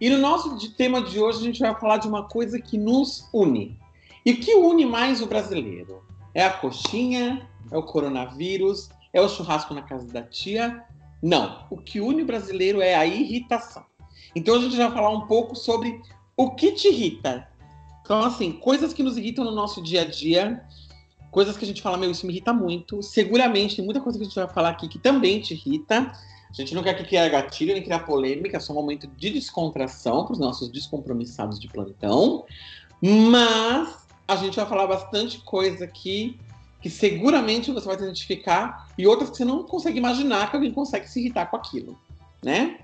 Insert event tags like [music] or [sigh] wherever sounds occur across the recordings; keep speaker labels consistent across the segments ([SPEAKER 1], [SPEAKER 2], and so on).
[SPEAKER 1] E no nosso tema de hoje a gente vai falar de uma coisa que nos une. E que une mais o brasileiro? É a coxinha? É o coronavírus? É o churrasco na casa da tia? Não. O que une o brasileiro é a irritação. Então a gente vai falar um pouco sobre o que te irrita. Então, assim, coisas que nos irritam no nosso dia a dia coisas que a gente fala, meu, isso me irrita muito. Seguramente tem muita coisa que a gente vai falar aqui que também te irrita. A gente não quer que criar gatilho nem criar polêmica, é só um momento de descontração para os nossos descompromissados de plantão. Mas a gente vai falar bastante coisa aqui que seguramente você vai se identificar e outras que você não consegue imaginar que alguém consegue se irritar com aquilo, né?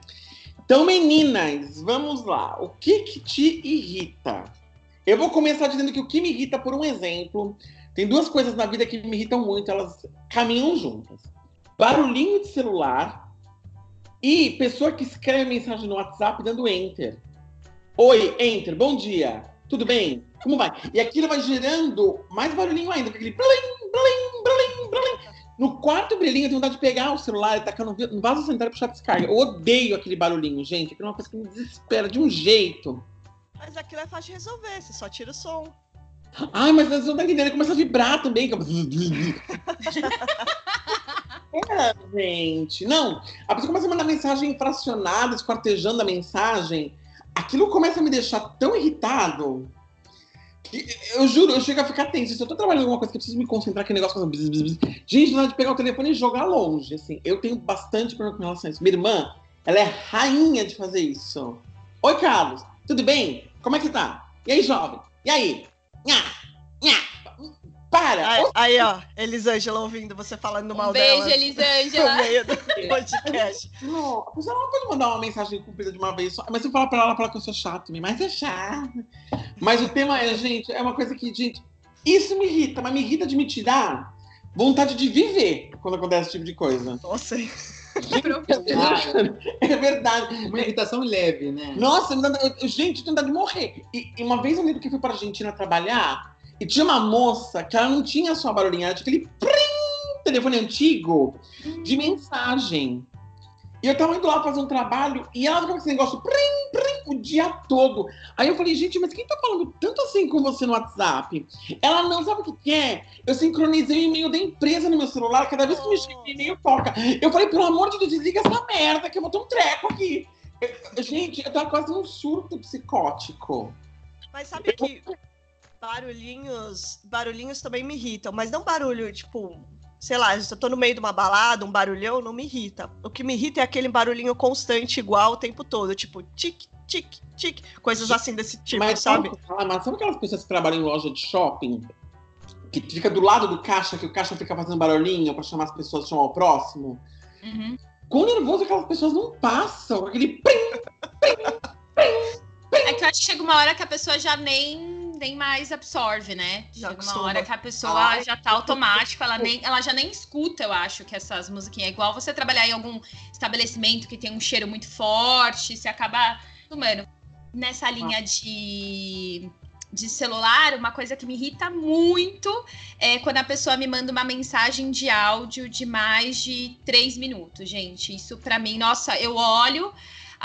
[SPEAKER 1] Então, meninas, vamos lá. O que que te irrita? Eu vou começar dizendo que o que me irrita, por um exemplo, tem duas coisas na vida que me irritam muito, elas caminham juntas. Barulhinho de celular e pessoa que escreve mensagem no WhatsApp dando enter. Oi, enter, bom dia. Tudo bem? Como vai? E aquilo vai gerando mais barulhinho ainda, aquele blim, blim, blim, blim. No quarto brilhinho, eu tenho vontade de pegar o celular e tacar no vaso sanitário e puxar a descarga. Eu odeio aquele barulhinho, gente. Aquilo é uma coisa que me desespera de um jeito.
[SPEAKER 2] Mas aquilo é fácil de resolver, você só tira o som.
[SPEAKER 1] Ai, mas você não tá entendendo, começa a vibrar também. [laughs] é, gente. Não, a pessoa começa a mandar mensagem fracionada, esquartejando a mensagem. Aquilo começa a me deixar tão irritado. Que, eu juro, eu chego a ficar tenso. Se eu tô trabalhando em alguma coisa que eu preciso me concentrar, que negócio faz bzz. Gente, não é de pegar o telefone e jogar longe. Assim, eu tenho bastante problema com relação a isso. Minha irmã, ela é rainha de fazer isso. Oi, Carlos, tudo bem? Como é que tá? E aí, jovem? E aí? Nha, nha. Para!
[SPEAKER 2] Aí, aí, ó, Elisângela ouvindo você falando mal
[SPEAKER 3] um beijo,
[SPEAKER 2] dela.
[SPEAKER 3] Elisângela.
[SPEAKER 2] No meio do podcast.
[SPEAKER 1] Não, a pessoa não pode mandar uma mensagem cumprida de uma vez só. Mas se eu falar pra ela, falar que eu sou chato, mas é chato. Mas o tema é, gente, é uma coisa que, gente, isso me irrita, mas me irrita de me tirar vontade de viver quando acontece esse tipo de coisa.
[SPEAKER 2] Nossa,
[SPEAKER 1] É verdade.
[SPEAKER 4] Uma irritação leve, né?
[SPEAKER 1] Nossa, eu, gente, eu tenho vontade de morrer. E, e, uma vez eu lembro que fui para a Argentina trabalhar e tinha uma moça que ela não tinha só barulhinha, ela tinha aquele prim, telefone antigo de mensagem. E eu tava indo lá fazer um trabalho e ela ficava com esse negócio prim, prim, o dia todo. Aí eu falei, gente, mas quem tá falando tanto assim com você no WhatsApp? Ela não sabe o que, que é. Eu sincronizei o e-mail da empresa no meu celular, cada vez que me chega e-mail toca. Eu falei, pelo amor de Deus, desliga essa merda que eu vou ter um treco aqui. Eu, gente, eu tava quase num surto psicótico.
[SPEAKER 2] Mas sabe que barulhinhos, barulhinhos também me irritam, mas não barulho, tipo, sei lá, se eu tô no meio de uma balada, um barulhão, não me irrita. O que me irrita é aquele barulhinho constante, igual o tempo todo, tipo, tic, tic, tic, coisas assim desse tipo,
[SPEAKER 1] mas,
[SPEAKER 2] sabe?
[SPEAKER 1] Sabe, mas sabe aquelas pessoas que trabalham em loja de shopping? Que fica do lado do caixa, que o caixa fica fazendo barulhinho para chamar as pessoas, chamar o próximo?
[SPEAKER 3] Uhum.
[SPEAKER 1] Com nervoso, aquelas pessoas não passam, aquele pim, pim, pim, pim.
[SPEAKER 3] É que eu acho que chega uma hora que a pessoa já nem, nem mais absorve, né?
[SPEAKER 2] Já
[SPEAKER 3] Chega uma hora que a pessoa
[SPEAKER 2] Ai,
[SPEAKER 3] já tá automático, ela, nem, ela já nem escuta, eu acho, que essas musiquinhas. É igual você trabalhar em algum estabelecimento que tem um cheiro muito forte, você acaba. Mano, nessa linha de, de celular, uma coisa que me irrita muito é quando a pessoa me manda uma mensagem de áudio de mais de três minutos, gente. Isso pra mim, nossa, eu olho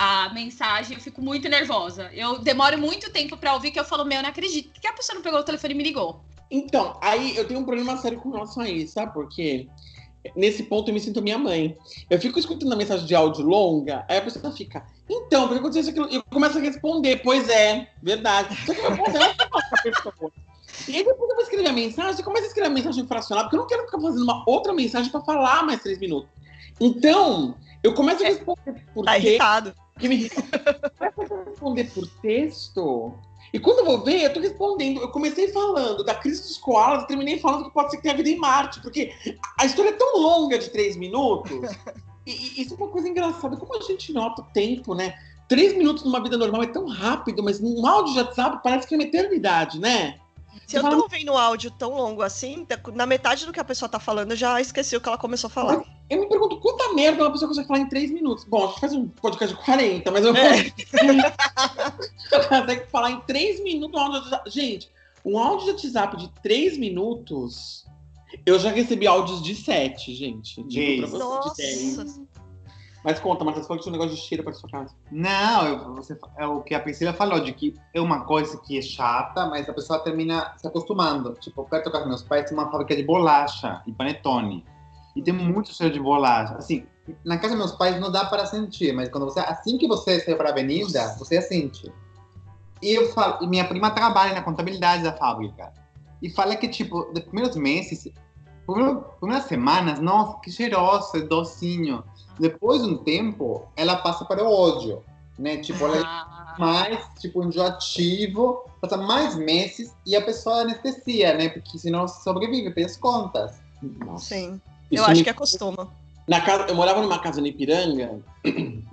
[SPEAKER 3] a mensagem, eu fico muito nervosa. Eu demoro muito tempo pra ouvir que eu falo, meu, eu não acredito. Por que a pessoa não pegou o telefone e me ligou?
[SPEAKER 1] Então, aí eu tenho um problema sério com relação a isso, sabe? Porque nesse ponto eu me sinto minha mãe. Eu fico escutando a mensagem de áudio longa, aí a pessoa fica, então, porque aconteceu isso aquilo? Eu começo a responder, pois é, verdade. Só que eu vou responder a pessoa. E aí depois eu vou escrever a mensagem, você começa a escrever a mensagem fracionada, porque eu não quero ficar fazendo uma outra mensagem para falar mais três minutos. Então, eu começo a responder por
[SPEAKER 2] Tá
[SPEAKER 1] texto.
[SPEAKER 2] irritado.
[SPEAKER 1] Que me responder por texto. E quando eu vou ver, eu tô respondendo. Eu comecei falando da crise dos koalas e terminei falando que pode ser que tenha vida em Marte, porque a história é tão longa de três minutos. E, e isso é uma coisa engraçada. Como a gente nota o tempo, né? três minutos numa vida normal é tão rápido, mas num áudio de WhatsApp parece que é uma eternidade, né?
[SPEAKER 2] Se eu tô ouvindo um áudio tão longo assim, na metade do que a pessoa tá falando, eu já esqueci o que ela começou a falar.
[SPEAKER 1] Eu me pergunto quanta merda uma pessoa consegue falar em três minutos. Bom, a gente faz um podcast de 40, mas eu
[SPEAKER 2] É. [laughs]
[SPEAKER 1] consegue falar em três minutos um áudio de WhatsApp. Gente, um áudio de WhatsApp de três minutos. Eu já recebi áudios de sete, gente. Digo pra
[SPEAKER 4] Dez.
[SPEAKER 1] você, de dez.
[SPEAKER 2] Nossa.
[SPEAKER 1] Mas conta, Marcos, falou que tinha um negócio de cheiro pra sua casa.
[SPEAKER 4] Não, eu- você, é o que a Priscila falou, de que é uma coisa que é chata, mas a pessoa termina se acostumando. Tipo, perto da casa dos meus pais tem uma fábrica de bolacha e panetone. E tem muito cheiro de bolacha. Assim, na casa dos meus pais não dá para sentir, mas quando você, assim que você sai para a avenida, você sente. E eu falo, e minha prima trabalha na contabilidade da fábrica. E fala que, tipo, nos primeiros meses, por primeiras semanas, nossa, que cheiroso, é docinho. Depois de um tempo, ela passa para o ódio, né? Tipo, ela
[SPEAKER 3] Ah,
[SPEAKER 4] é mais, tipo, enjoativo, passa mais meses e a pessoa anestesia, né? Porque senão sobrevive, fez contas.
[SPEAKER 1] Nossa.
[SPEAKER 2] Sim.
[SPEAKER 1] Isso
[SPEAKER 2] eu acho
[SPEAKER 1] me-
[SPEAKER 2] que acostuma.
[SPEAKER 1] Na casa, eu morava numa casa no Ipiranga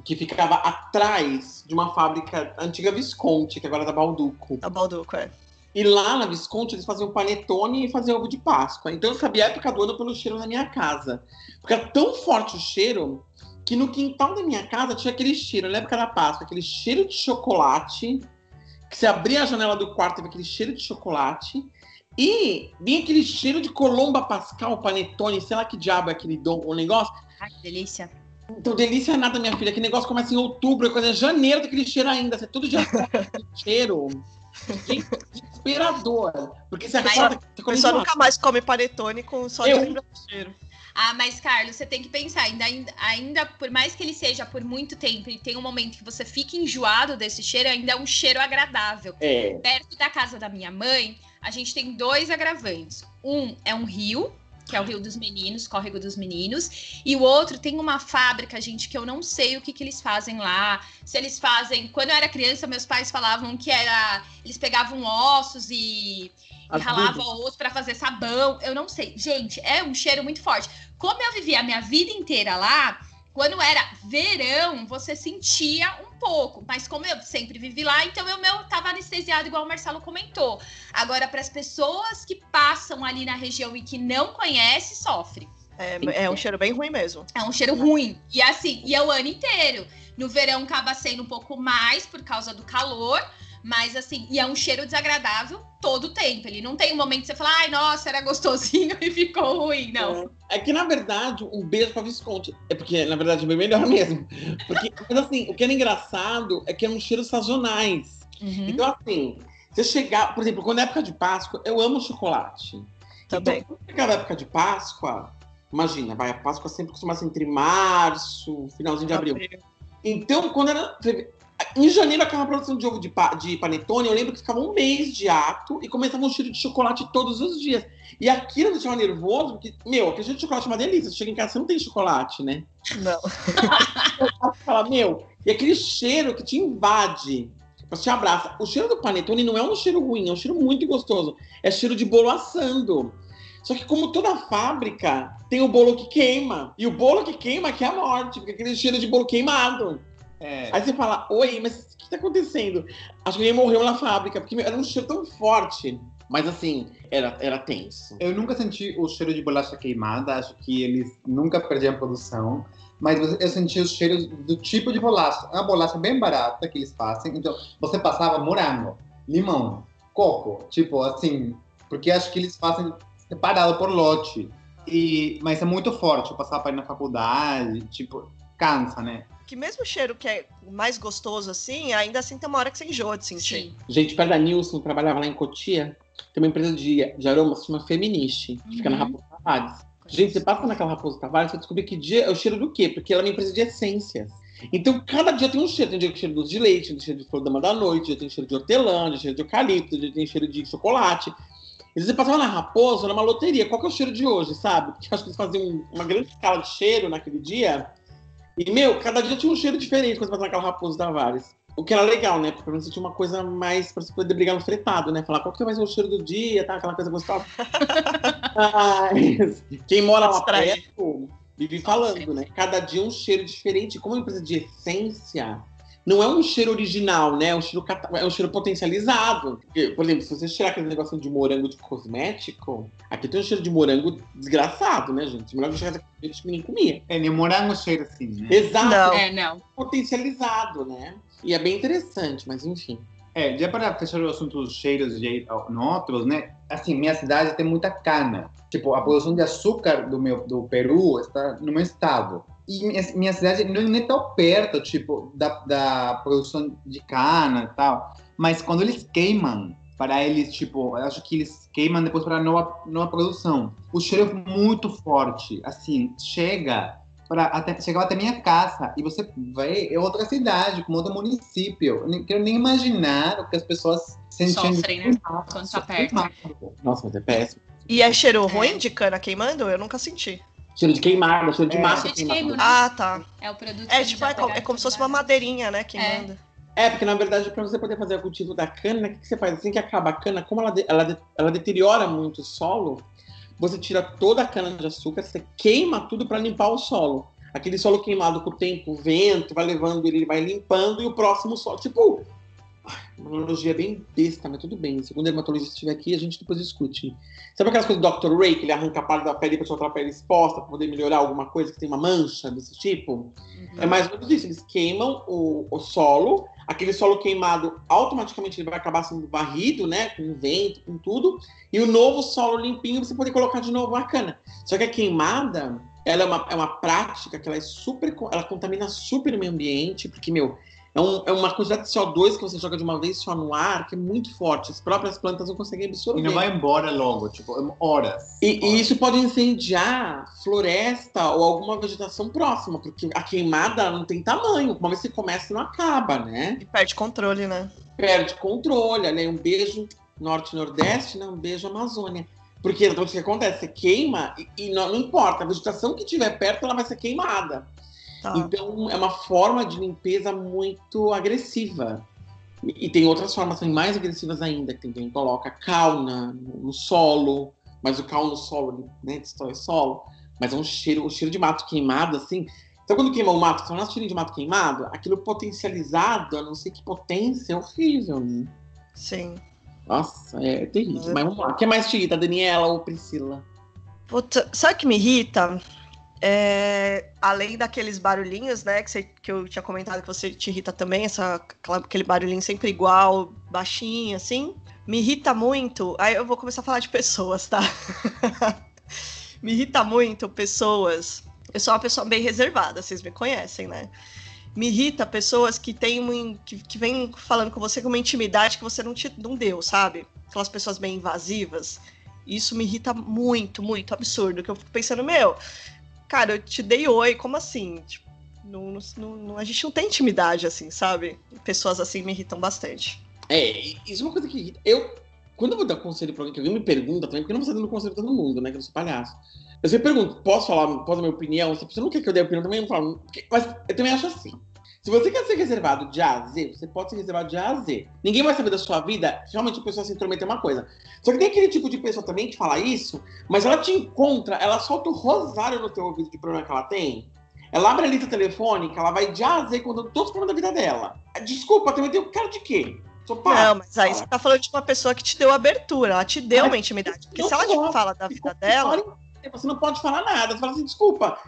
[SPEAKER 1] que ficava atrás de uma fábrica antiga Visconti, que agora é da Balduco.
[SPEAKER 2] A Balduco, é.
[SPEAKER 1] E lá na Visconti eles faziam panetone e faziam ovo de Páscoa. Então eu sabia a época do ano pelo cheiro na minha casa. Porque era tão forte o cheiro que no quintal da minha casa tinha aquele cheiro, na época da Páscoa, aquele cheiro de chocolate, que você abria a janela do quarto e aquele cheiro de chocolate. E vinha aquele cheiro de colomba pascal, panetone, sei lá que diabo é aquele dom, o negócio.
[SPEAKER 3] ai, que delícia.
[SPEAKER 1] Então, delícia é nada, minha filha. Aquele negócio começa em outubro, é coisa de janeiro daquele cheiro ainda. Você todo dia [laughs] aquele cheiro. Gente, desesperador. Porque você
[SPEAKER 3] Mas-
[SPEAKER 1] acorda. Você
[SPEAKER 2] A
[SPEAKER 1] come
[SPEAKER 2] pessoa
[SPEAKER 1] de
[SPEAKER 2] nunca mais come panetone com só de
[SPEAKER 1] Eu-
[SPEAKER 2] cheiro.
[SPEAKER 3] Ah, mas Carlos, você tem que pensar, ainda, ainda, ainda, por mais que ele seja por muito tempo e tem um momento que você fica enjoado desse cheiro, ainda é um cheiro agradável.
[SPEAKER 1] É.
[SPEAKER 3] Perto da casa da minha mãe, a gente tem dois agravantes. Um é um rio, que é o Rio dos Meninos, Córrego dos Meninos, e o outro tem uma fábrica, gente, que eu não sei o que, que eles fazem lá. Se eles fazem. Quando eu era criança, meus pais falavam que era. Eles pegavam ossos e, e ralavam osso para fazer sabão. Eu não sei. Gente, é um cheiro muito forte. Como eu vivi a minha vida inteira lá, quando era verão, você sentia um pouco, mas como eu sempre vivi lá, então eu meu tava anestesiado igual o Marcelo comentou. Agora para as pessoas que passam ali na região e que não conhecem, sofre.
[SPEAKER 2] É, é um cheiro bem ruim mesmo.
[SPEAKER 3] É um cheiro ruim. E assim, e é o ano inteiro. No verão acaba sendo um pouco mais por causa do calor, mas assim, e é um cheiro desagradável todo o tempo. Ele não tem um momento que você fala, ai, nossa, era gostosinho [laughs] e ficou ruim. Não.
[SPEAKER 1] É que, na verdade, um beijo pra Visconti. É porque, na verdade, é bem melhor [laughs] mesmo. Porque, mas assim, o que era engraçado é que eram cheiros sazonais.
[SPEAKER 3] Uhum.
[SPEAKER 1] Então, assim, você chegar, por exemplo, quando é época de Páscoa, eu amo chocolate.
[SPEAKER 2] Também.
[SPEAKER 1] Então, quando chegava a época de Páscoa, imagina, vai, a Páscoa sempre costuma ser entre março, finalzinho de abril. Então, quando era. Em janeiro acaba a produção de ovo de, pa- de panetone, eu lembro que ficava um mês de ato e começava um cheiro de chocolate todos os dias. E aquilo me deixava nervoso, porque, meu, aquele cheiro de chocolate é uma delícia. Você chega em casa, você não tem chocolate, né?
[SPEAKER 2] Não. [laughs]
[SPEAKER 1] Fala, meu, e aquele cheiro que te invade, você te abraça. O cheiro do panetone não é um cheiro ruim, é um cheiro muito gostoso. É cheiro de bolo assando. Só que como toda fábrica, tem o bolo que queima. E o bolo que queima que é a morte, porque é aquele cheiro de bolo queimado.
[SPEAKER 4] É,
[SPEAKER 1] Aí você fala, oi, mas o que tá acontecendo? Acho que alguém morreu na fábrica, porque era um cheiro tão forte. Mas assim, era, era tenso.
[SPEAKER 4] Eu nunca senti o cheiro de bolacha queimada, acho que eles nunca perdiam a produção. Mas eu senti os cheiros do tipo de bolacha. É uma bolacha bem barata que eles fazem. Então, você passava morango, limão, coco, tipo assim, porque acho que eles fazem separado por lote. E, mas é muito forte, eu passava para ir na faculdade, tipo, cansa, né?
[SPEAKER 2] Que mesmo o cheiro que é mais gostoso assim, ainda assim tem uma hora que você enjoa de sentir.
[SPEAKER 3] Sim.
[SPEAKER 1] Gente, perto da Nilson, trabalhava lá em Cotia, tem uma empresa de, de aroma que se chama Feministe, que fica na
[SPEAKER 3] Uhum.
[SPEAKER 1] Raposo Tavares. Gente, você passa naquela Raposo Tavares, você descobre que dia é o cheiro do quê? Porque ela é uma empresa de essências. Então, cada dia tem um cheiro. Tem dia que tem cheiro de doce de leite, tem cheiro de flor da manhã da noite, dia tem cheiro de hortelã, dia cheiro de eucalipto, dia tem cheiro de chocolate. E você passava na Raposo, era uma loteria. Qual que é o cheiro de hoje, sabe? Porque acho que eles faziam uma grande escala de cheiro naquele dia. E, meu, cada dia tinha um cheiro diferente quando você passava naquela Raposo Tavares. O que era legal, né? Porque pelo menos você tinha uma coisa mais pra você poder brigar no fretado, né? Falar qual que vai ser o cheiro do dia, tá? Aquela coisa gostosa. [laughs] Mas quem mora lá perto vive falando, né? Cada dia um cheiro diferente. Como é uma empresa de essência, não é um cheiro original, né? É um cheiro, é um cheiro potencializado. Porque, por exemplo, se você tirar aquele negócio de morango de cosmético, aqui tem um cheiro de morango desgraçado, né, gente? Morango de que ninguém comia.
[SPEAKER 4] É, nem morango cheiro assim, né?
[SPEAKER 1] Exato.
[SPEAKER 2] Não.
[SPEAKER 3] É, não.
[SPEAKER 1] Potencializado, né? E é bem interessante, mas enfim.
[SPEAKER 4] É, já para fechar o assunto dos cheiros de outros, né? Assim, minha cidade tem muita cana. Tipo, a produção de açúcar do meu do Peru está no meu estado. E minha, minha cidade não é nem tão perto, tipo, da, da produção de cana e tal. Mas quando eles queimam, para eles, tipo, eu acho que eles queimam depois para nova, nova produção. O cheiro é muito forte, assim, chega para até chegava até minha casa e você vai é outra cidade, com outro município. Eu não quero nem imaginar o que as pessoas sentem
[SPEAKER 3] Sofrem, né? Quando tá perto.
[SPEAKER 1] Nossa, mas é péssimo.
[SPEAKER 2] E é cheiro ruim de cana queimando? Eu nunca senti.
[SPEAKER 1] Cheiro de queimada, cheiro de
[SPEAKER 4] É.
[SPEAKER 1] massa
[SPEAKER 3] Cheiro de
[SPEAKER 1] queimada.
[SPEAKER 3] queimo, né?
[SPEAKER 2] Ah, tá.
[SPEAKER 3] É o produto.
[SPEAKER 2] É tipo, é, é como se fosse uma madeirinha, né, queimando.
[SPEAKER 1] É, porque na verdade, para você poder fazer o cultivo da cana, o que, que você faz? Assim que acaba a cana, como ela, de- ela, de- ela deteriora muito o solo, você tira toda a cana de açúcar, você queima tudo para limpar o solo. Aquele solo queimado com o tempo, o vento, vai levando ele, ele vai limpando, e o próximo solo. Tipo, uma analogia bem besta, mas tudo bem. Segundo o dermatologista estiver aqui, a gente depois discute. Sabe aquelas coisas do Dr. Ray, que ele arranca a parte da pele para outra pele exposta, para poder melhorar alguma coisa que tem uma mancha desse tipo?
[SPEAKER 3] Uhum.
[SPEAKER 1] É mais ou menos isso. Eles queimam o, o solo, aquele solo queimado automaticamente ele vai acabar sendo varrido, né? Com o vento, com tudo. E o novo solo limpinho você poder colocar de novo a cana. Só que a queimada, ela é uma, é uma prática que ela é super. Ela contamina super o meio ambiente, porque, meu. É, um- é uma quantidade de CO2 que você joga de uma vez só no ar, que é muito forte. As próprias plantas não conseguem absorver.
[SPEAKER 4] E não vai embora logo, tipo, horas.
[SPEAKER 1] E, e
[SPEAKER 4] Horas.
[SPEAKER 1] isso pode incendiar floresta ou alguma vegetação próxima, porque a queimada não tem tamanho. Uma vez que começa, não acaba, né?
[SPEAKER 2] E perde controle, né?
[SPEAKER 1] Perde controle, né? Um beijo norte e nordeste, né? Um beijo Amazônia. Porque exatamente o que acontece? Você queima e, e não, não importa, a vegetação que estiver perto ela vai ser queimada.
[SPEAKER 2] Tá.
[SPEAKER 1] Então é uma forma de limpeza muito agressiva. E, tem outras formas também mais agressivas ainda, que tem quem coloca cal na- no, solo, mas o cal no solo, né, destrói o solo. Mas é um cheiro, um cheiro de mato queimado, assim. Então quando queima o mato, quando é um cheirinho de mato queimado, aquilo potencializado, a não sei que potência, é horrível, né?
[SPEAKER 2] Sim.
[SPEAKER 1] Nossa, é terrível. Mas vamos lá. O que mais te irrita, Daniela ou Priscila?
[SPEAKER 2] Puta, sabe o que me irrita? É, além daqueles barulhinhos, né, que, você- que eu tinha comentado que você te irrita também, essa, aquele barulhinho sempre igual, baixinho, assim. Me irrita muito. Aí eu vou começar a falar de pessoas, tá? [laughs] me irrita muito pessoas. Eu sou uma pessoa bem reservada, vocês me conhecem, né? Me irrita pessoas que têm um, que, que vêm falando com você com uma intimidade que você não, te, não deu, sabe? Aquelas pessoas bem invasivas. Isso me irrita muito, muito absurdo. Que eu fico pensando, meu, cara, eu te dei oi, como assim? Tipo, não, não- não- a gente não tem intimidade assim, sabe? Pessoas assim me irritam bastante.
[SPEAKER 1] É, isso é uma coisa que irrita. Eu, quando eu vou dar conselho pra alguém, que alguém me pergunta também, porque eu não vou estar dando conselho pra todo mundo, né? Que eu sou palhaço. Eu sempre pergunto, posso falar, posso dar minha opinião? Se a pessoa não quer que eu dê opinião, também eu não falo. Mas eu também acho assim. Se você quer ser reservado de A a Z, você pode ser reservado de A a Z. Ninguém vai saber da sua vida, realmente a pessoa se intrometer é uma coisa. Só que tem aquele tipo de pessoa também que fala isso, mas ela te encontra, ela solta o rosário no teu ouvido de problema que ela tem. Ela abre a lista telefônica, ela vai de A a Z contando todos os problemas da vida dela. Desculpa, também tem o cara de quê?
[SPEAKER 2] Não, mas aí você tá falando de uma pessoa que te deu abertura, ela te deu
[SPEAKER 1] Mas
[SPEAKER 2] uma intimidade. Porque se ela te fala da vida dela,
[SPEAKER 1] Você não pode falar nada. Você fala assim, desculpa.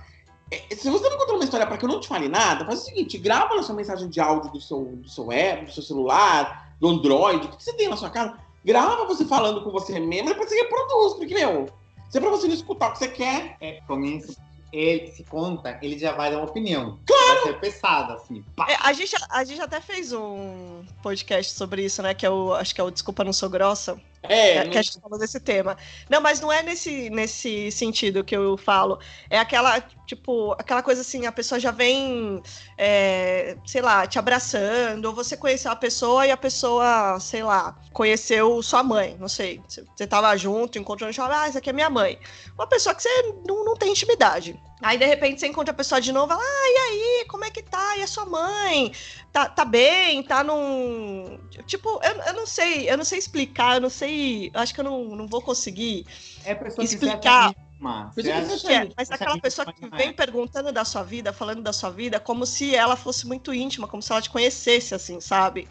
[SPEAKER 1] É, Se você não contar uma história para que eu não te fale nada, faz o seguinte: grava na sua mensagem de áudio do seu, do seu app, do seu celular, do Android, o que você tem na sua casa. Grava você falando com você mesmo, depois você reproduz, porque, meu, se é pra você não escutar o que você quer.
[SPEAKER 4] É, com isso, ele se conta, ele já vai dar uma opinião. Claro! Vai ser pesado, assim.
[SPEAKER 2] É, a, gente, a gente até fez um podcast sobre isso, né? Que é o. Acho que é o Desculpa Não Sou Grossa.
[SPEAKER 1] É,
[SPEAKER 2] É, que a gente falou desse tema. Não, mas não é nesse, nesse sentido que eu falo. É aquela, tipo, aquela coisa assim, a pessoa já vem, é, sei lá, te abraçando, ou você conheceu a pessoa e a pessoa, sei lá, conheceu sua mãe, não sei. Você, tava junto, encontrando, ah, essa aqui é minha mãe. Uma pessoa que você não, não tem intimidade. Aí, de repente, você encontra a pessoa de novo, ela, ah, e aí, como é que tá? E a sua mãe? Tá, tá bem? Tá num. Tipo, eu, eu não sei, eu não sei explicar, eu não sei. eu Acho que eu não, não vou conseguir
[SPEAKER 4] É a pessoa que
[SPEAKER 2] explicar.
[SPEAKER 4] acha Mas,
[SPEAKER 1] que
[SPEAKER 2] É, mas aquela pessoa que
[SPEAKER 4] não
[SPEAKER 2] vem
[SPEAKER 4] é?
[SPEAKER 2] perguntando da sua vida, falando da sua vida, como se ela fosse muito íntima, como se ela te conhecesse, assim, sabe?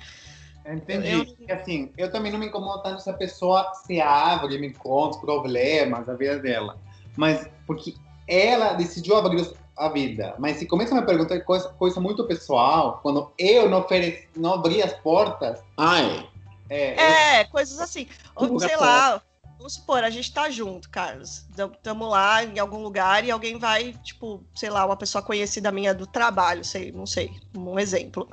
[SPEAKER 4] Entendi.
[SPEAKER 2] Eu-
[SPEAKER 4] assim, eu também não me incomodo tanto se a pessoa se abre, me conta os problemas, a vida dela. Mas porque ela decidiu abrir a vida. Mas se começa a me perguntar coisa, coisa muito pessoal, quando eu não, ofereci, não abri as portas,
[SPEAKER 1] Ah, é.
[SPEAKER 4] é,
[SPEAKER 2] É, coisas assim. Ou,
[SPEAKER 1] Divulga
[SPEAKER 2] sei lá, vamos supor, a gente tá junto, Carlos. Estamos lá em algum lugar e alguém vai, tipo, sei lá, uma pessoa conhecida minha do trabalho, sei, não sei, um exemplo.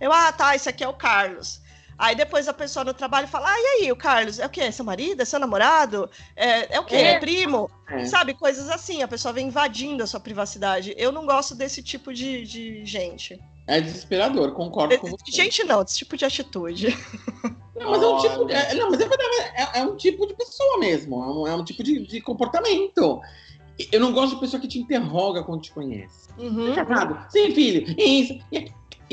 [SPEAKER 2] Eu, ah, tá, esse aqui é o Carlos. Aí depois a pessoa no trabalho fala, ah, e aí, o Carlos, é o quê? É seu marido? É seu namorado? É, é o quê? É,
[SPEAKER 1] É.
[SPEAKER 2] primo?
[SPEAKER 1] É.
[SPEAKER 2] Sabe, coisas assim, a pessoa vem invadindo a sua privacidade. Eu não gosto desse tipo de, de gente.
[SPEAKER 1] É desesperador, concordo com você.
[SPEAKER 2] Gente, não, desse tipo de atitude. [laughs]
[SPEAKER 1] Não, mas é um tipo. É- não, mas é verdade, é, é um tipo de pessoa mesmo. É um, é um tipo de, de comportamento. Eu não gosto de pessoa que te interroga quando te conhece.
[SPEAKER 2] Uhum.
[SPEAKER 1] Casado, sem filho, isso.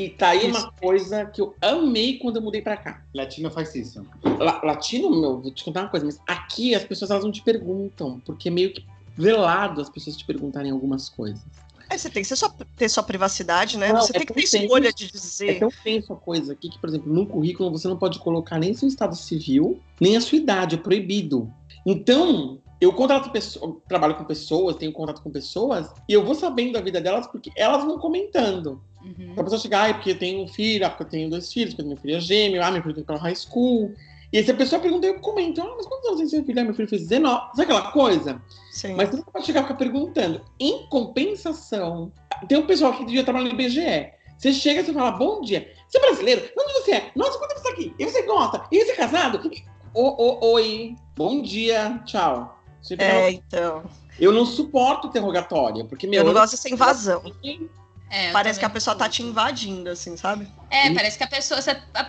[SPEAKER 1] E, tá aí
[SPEAKER 2] Isso.
[SPEAKER 1] uma coisa que eu amei quando eu mudei pra cá.
[SPEAKER 4] latino faz isso.
[SPEAKER 1] La- latino, meu, vou te contar uma coisa, mas aqui as pessoas elas não te perguntam, porque é meio que velado as pessoas te perguntarem algumas coisas.
[SPEAKER 2] É, você tem que ser sua- ter sua privacidade, né?
[SPEAKER 1] Não,
[SPEAKER 2] você
[SPEAKER 1] é
[SPEAKER 2] tem que ter
[SPEAKER 1] tenso.
[SPEAKER 2] escolha de
[SPEAKER 1] É
[SPEAKER 2] dizer.
[SPEAKER 1] tão tenso a coisa aqui que, por exemplo, no currículo você não pode colocar nem seu estado civil, nem a sua idade, é proibido. Então, eu contrato pessoas, trabalho com pessoas, tenho contato com pessoas, e eu vou sabendo da vida delas porque elas vão comentando.
[SPEAKER 3] Uhum.
[SPEAKER 1] A pessoa chegar, ah, é porque eu tenho um filho, ah, porque eu tenho dois filhos, porque eu tenho minha filha gêmea, ah, meu filho tem pela high school. E aí, se a pessoa pergunta, eu comento, ah, mas quantos anos tem seu filho? Ah, meu filho fez 19. Sabe aquela coisa?
[SPEAKER 2] Sim.
[SPEAKER 1] Mas você não pode chegar e ficar perguntando. Em compensação, tem um pessoal que devia trabalhar no IBGE. Você chega e fala, bom dia. Você é brasileiro? De Onde você é? Nossa, quanto você tá aqui? E você gosta? E você é casado? O, o, oi, bom dia, tchau. Você fala,
[SPEAKER 2] É, então.
[SPEAKER 1] Eu não suporto interrogatória, porque meu.
[SPEAKER 2] Eu não gosto dessa invasão.
[SPEAKER 3] É, eu
[SPEAKER 2] Parece que a pessoa tá te invadindo, assim, sabe?
[SPEAKER 3] É, parece que a pessoa.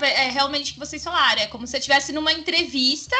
[SPEAKER 3] É realmente o que vocês falaram. É como se você estivesse numa entrevista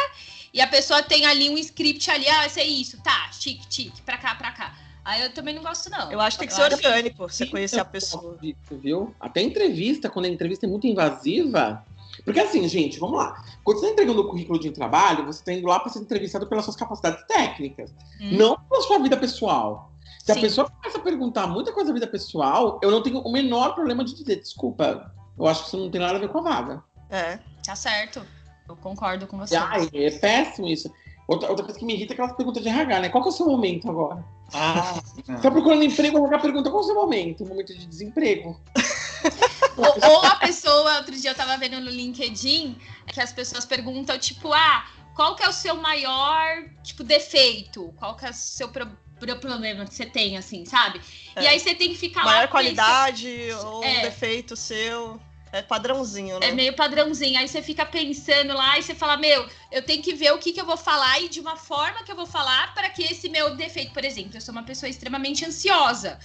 [SPEAKER 3] e a pessoa tem ali um script ali, ah, vai ser isso, tá, tique, tique, pra cá, pra cá. Aí eu também não gosto, não.
[SPEAKER 2] Eu acho que tem que ser orgânico, você conhecer a pessoa.
[SPEAKER 1] disso, viu? Até entrevista, quando a entrevista é muito invasiva. Porque assim, gente, vamos lá. Quando você está entregando o currículo de trabalho, você está indo lá para ser entrevistado pelas suas capacidades técnicas,
[SPEAKER 3] Hum.
[SPEAKER 1] não pela sua vida pessoal. Se a
[SPEAKER 3] Sim.
[SPEAKER 1] pessoa começa a perguntar muita coisa da vida pessoal, eu não tenho o menor problema de dizer, desculpa, eu acho que isso não tem nada a ver com a vaga.
[SPEAKER 2] É.
[SPEAKER 3] Tá certo. Eu concordo com você.
[SPEAKER 1] Ai, é péssimo isso. Outra, outra coisa que me irrita é aquelas perguntas de RH, né? Qual que é o seu momento agora?
[SPEAKER 4] Ah, [laughs]
[SPEAKER 1] Você tá procurando emprego, o RH pergunta qual é o seu momento? O momento de desemprego. [laughs]
[SPEAKER 3] Ou, ou a pessoa, outro dia eu tava vendo no LinkedIn, que as pessoas perguntam, tipo, ah, qual que é o seu maior, tipo, defeito? Qual que é o seu pro- pro- problema que você tem, assim, sabe? E
[SPEAKER 2] É.
[SPEAKER 3] aí você tem que ficar lá
[SPEAKER 2] Maior qualidade ou
[SPEAKER 3] É.
[SPEAKER 2] um defeito seu. É padrãozinho, né?
[SPEAKER 3] É meio padrãozinho. Aí você fica pensando lá e você fala, meu, eu tenho que ver o que, que eu vou falar e de uma forma que eu vou falar para que esse meu defeito, por exemplo, eu sou uma pessoa extremamente ansiosa.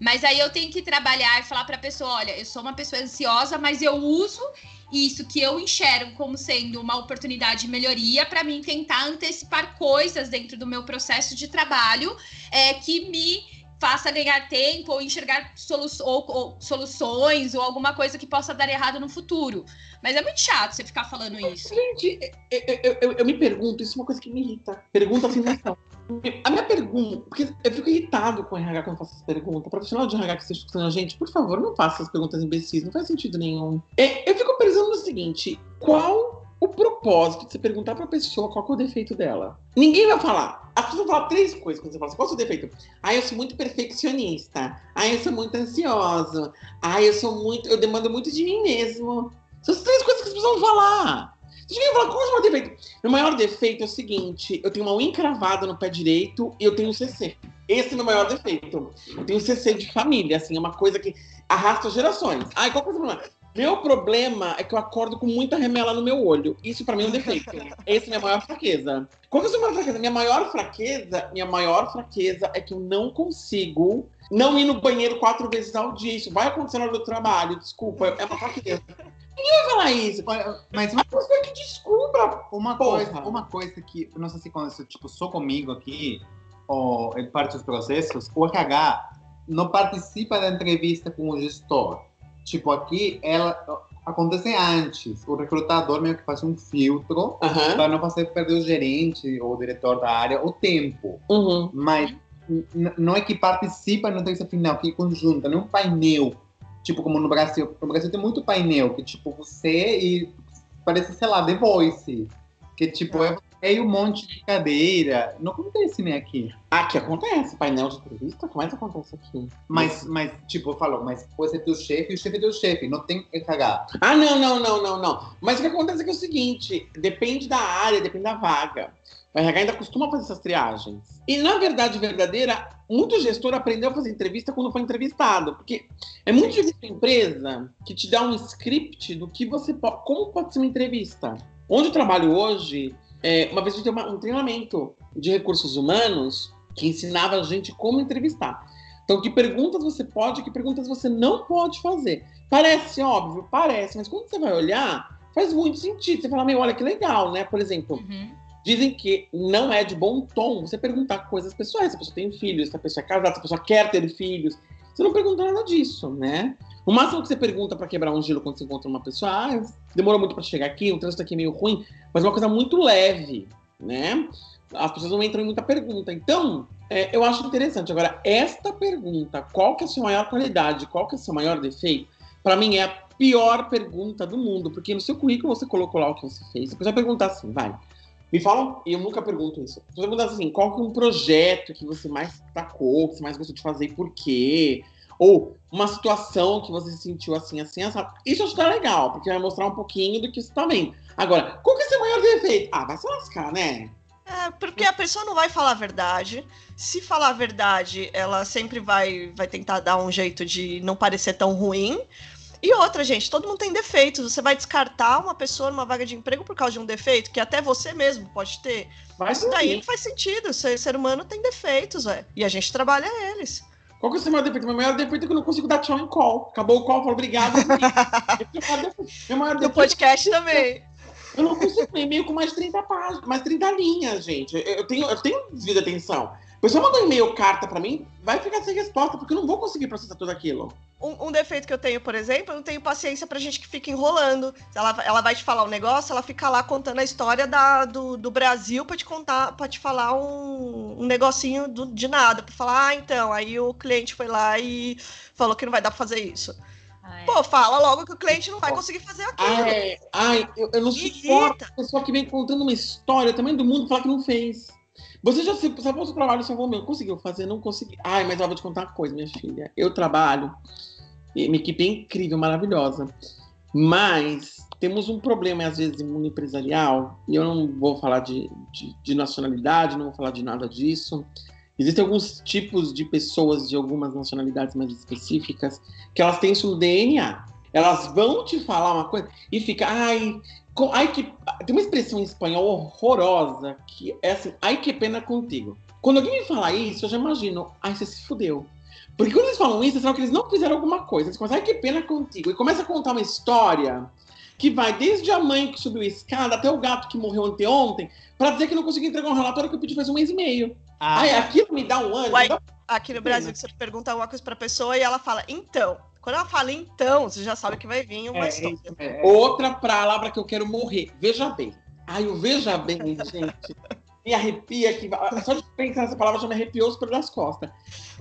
[SPEAKER 3] Mas aí eu tenho que trabalhar e falar para a pessoa, olha, eu sou uma pessoa ansiosa, mas eu uso isso que eu enxergo como sendo uma oportunidade de melhoria para mim tentar antecipar coisas dentro do meu processo de trabalho é, que me faça ganhar tempo ou enxergar solu ou- ou soluções ou alguma coisa que possa dar errado no futuro. Mas é muito chato você ficar falando isso.
[SPEAKER 1] Gente, eu, eu- eu- eu me pergunto, isso é uma coisa que me irrita. Pergunta sem noção. A minha pergunta, porque eu fico irritado com o RH quando faço essa pergunta. Profissional de RH que esteja escutando a gente, por favor, não faça essas perguntas imbecis, não faz sentido nenhum. É, eu fico pensando no seguinte: qual o propósito de você perguntar pra pessoa qual é o defeito dela? Ninguém vai falar. As pessoas vão falar três coisas quando você fala assim, qual é o seu defeito? Ah, eu sou muito perfeccionista. Ah, eu sou muito ansioso. Ah, eu sou muito. Eu demando muito de mim mesmo. São as três coisas que as pessoas vão falar. Você chega e fala, qual é o meu defeito? Meu maior defeito é o seguinte: eu tenho uma unha encravada no pé direito e eu tenho CC. Esse é o meu maior defeito. Eu tenho CC de família, assim, é uma coisa que arrasta gerações. Ai, qual que é o problema? Meu problema é que eu acordo com muita remela no meu olho. Isso pra mim é um defeito. Essa é a minha maior fraqueza. Qual que é a sua maior fraqueza? Minha maior fraqueza, minha maior fraqueza é que eu não consigo não ir no banheiro quatro vezes ao dia. Isso vai acontecer na hora do trabalho, desculpa, é uma fraqueza. Ninguém vai falar isso.
[SPEAKER 4] Mas
[SPEAKER 1] A pessoa que descubra.
[SPEAKER 4] uma
[SPEAKER 1] Porra.
[SPEAKER 4] coisa, uma coisa que, não sei se acontece tipo, só comigo aqui, ou em parte dos processos, o RH não participa da entrevista com o gestor. Tipo, aqui, ela, acontece antes. O recrutador meio que faz um filtro
[SPEAKER 1] Aham.
[SPEAKER 4] para não fazer perder o gerente ou o diretor da área o tempo.
[SPEAKER 1] Uhum.
[SPEAKER 4] Mas não é que participa na entrevista final, que conjunta, não é um painel. Tipo, como no Brasil. No Brasil tem muito painel, que tipo, você e parece, sei lá, The Voice. Que tipo, é você e um monte de cadeira. Não acontece nem aqui.
[SPEAKER 1] Aqui acontece, painel de entrevista, como é que acontece aqui?
[SPEAKER 4] Mas, mas tipo, eu falo, mas pode ser teu chefe e o chefe é teu chefe. Não tem RH.
[SPEAKER 1] Ah, não, não, não, não, não. Mas o que acontece é que é o seguinte: depende da área, depende da vaga. O RH ainda costuma fazer essas triagens. E na verdade verdadeira, muito gestor aprendeu a fazer entrevista quando foi entrevistado. Porque é muito difícil a empresa que te dá um script do que você pode. Como pode ser uma entrevista. Onde eu trabalho hoje, é, uma vez eu uma- um treinamento de recursos humanos que ensinava a gente como entrevistar. Então, que perguntas você pode, que perguntas você não pode fazer. Parece óbvio, parece, mas quando você vai olhar, faz muito sentido. Você fala, meu, olha que legal, né? Por exemplo,
[SPEAKER 3] Uhum.
[SPEAKER 1] Dizem que não é de bom tom você perguntar coisas pessoais. Se a pessoa tem filhos, se a pessoa é casada, se a pessoa quer ter filhos. Você não pergunta nada disso, né? O máximo que você pergunta para quebrar um gelo quando você encontra uma pessoa, ah, demorou muito para chegar aqui, o trânsito aqui é meio ruim, mas uma coisa muito leve, né? As pessoas não entram em muita pergunta. Então, é, eu acho interessante. Agora, esta pergunta, qual que é a sua maior qualidade, qual que é o seu maior defeito, para mim é a pior pergunta do mundo, porque no seu currículo você colocou lá o que você fez. Pessoa vai perguntar assim, vai. Me falam, e eu nunca pergunto isso. Vai perguntar assim, qual que é um projeto que você mais destacou, que você mais gostou de fazer e por quê? Ou uma situação que você se sentiu assim, assim, assim. Isso acho que é legal, porque vai mostrar um pouquinho do que você tá vendo. Agora, qual que é o seu maior defeito? Ah, vai se lascar, né?
[SPEAKER 2] É, porque a pessoa não vai falar a verdade. Se falar a verdade, ela sempre vai, vai tentar dar um jeito de não parecer tão ruim. E outra, gente, todo mundo tem defeitos. Você vai descartar uma pessoa numa vaga de emprego por causa de um defeito que até você mesmo pode ter.
[SPEAKER 1] Vai
[SPEAKER 2] Isso daí não faz sentido. Ser, ser humano tem defeitos, é. E a gente trabalha eles.
[SPEAKER 1] Qual que é o seu maior defeito? Meu maior defeito é que eu não consigo dar tchau em call. Acabou o call, falo obrigado. [laughs] É o maior defeito. Meu
[SPEAKER 2] No
[SPEAKER 1] defeito
[SPEAKER 2] podcast também.
[SPEAKER 1] Eu não consigo e-mail com mais de 30 páginas, mais 30 linhas, gente. Eu, eu tenho, eu tenho desvio de atenção. A pessoa manda um e-mail, carta pra mim, vai ficar sem resposta, porque eu não vou conseguir processar tudo aquilo.
[SPEAKER 2] Um, um defeito que eu tenho, por exemplo, eu não tenho paciência pra gente que fica enrolando. Ela, ela vai te falar um negócio, ela fica lá contando a história da, do, do Brasil pra te contar, para te falar um, um negocinho do- de nada. Pra falar, ah, então, aí o cliente foi lá e falou que não vai dar pra fazer isso.
[SPEAKER 3] Ah, é.
[SPEAKER 2] Pô, fala logo que o cliente não vai conseguir fazer aquilo.
[SPEAKER 1] Ai, ai eu, eu não suporto a pessoa que vem contando uma história, também do mundo, falar que não fez. Você já se sabe o seu trabalho, falou, meu, conseguiu fazer, não consegui. Ai, mas eu vou te contar uma coisa, minha filha. Eu trabalho, minha equipe é incrível, maravilhosa. Mas temos um problema, às vezes, no mundo empresarial, e eu não vou falar de, de, de nacionalidade, não vou falar de nada disso. Existem alguns tipos de pessoas de algumas nacionalidades mais específicas que elas têm isso no DNA. Elas vão te falar uma coisa e fica, ai, co- ai que. Tem uma expressão em espanhol horrorosa que é assim, ai que pena contigo. Quando alguém me fala isso, eu já imagino, ai, você se fudeu. Porque quando eles falam isso, é que eles não fizeram alguma coisa. Eles começam, ai que pena contigo. E começa a contar uma história que vai desde a mãe que subiu a escada até o gato que morreu anteontem, pra dizer que não conseguiu entregar um relatório que eu pedi faz um mês e meio.
[SPEAKER 4] Ah,
[SPEAKER 1] Ai, aquilo me dá um ânimo.
[SPEAKER 2] Uai.
[SPEAKER 1] dá-
[SPEAKER 2] Aqui no Brasil, que você pergunta alguma coisa pra pessoa e ela fala, então. Quando ela fala então, você já sabe que vai vir uma
[SPEAKER 4] é,
[SPEAKER 2] história.
[SPEAKER 4] é, é,
[SPEAKER 1] Outra palavra que eu quero morrer. Veja bem. Ai, o veja bem, [laughs] gente. Me arrepia aqui. Só de pensar nessa palavra já me arrepiou os pelos das costas.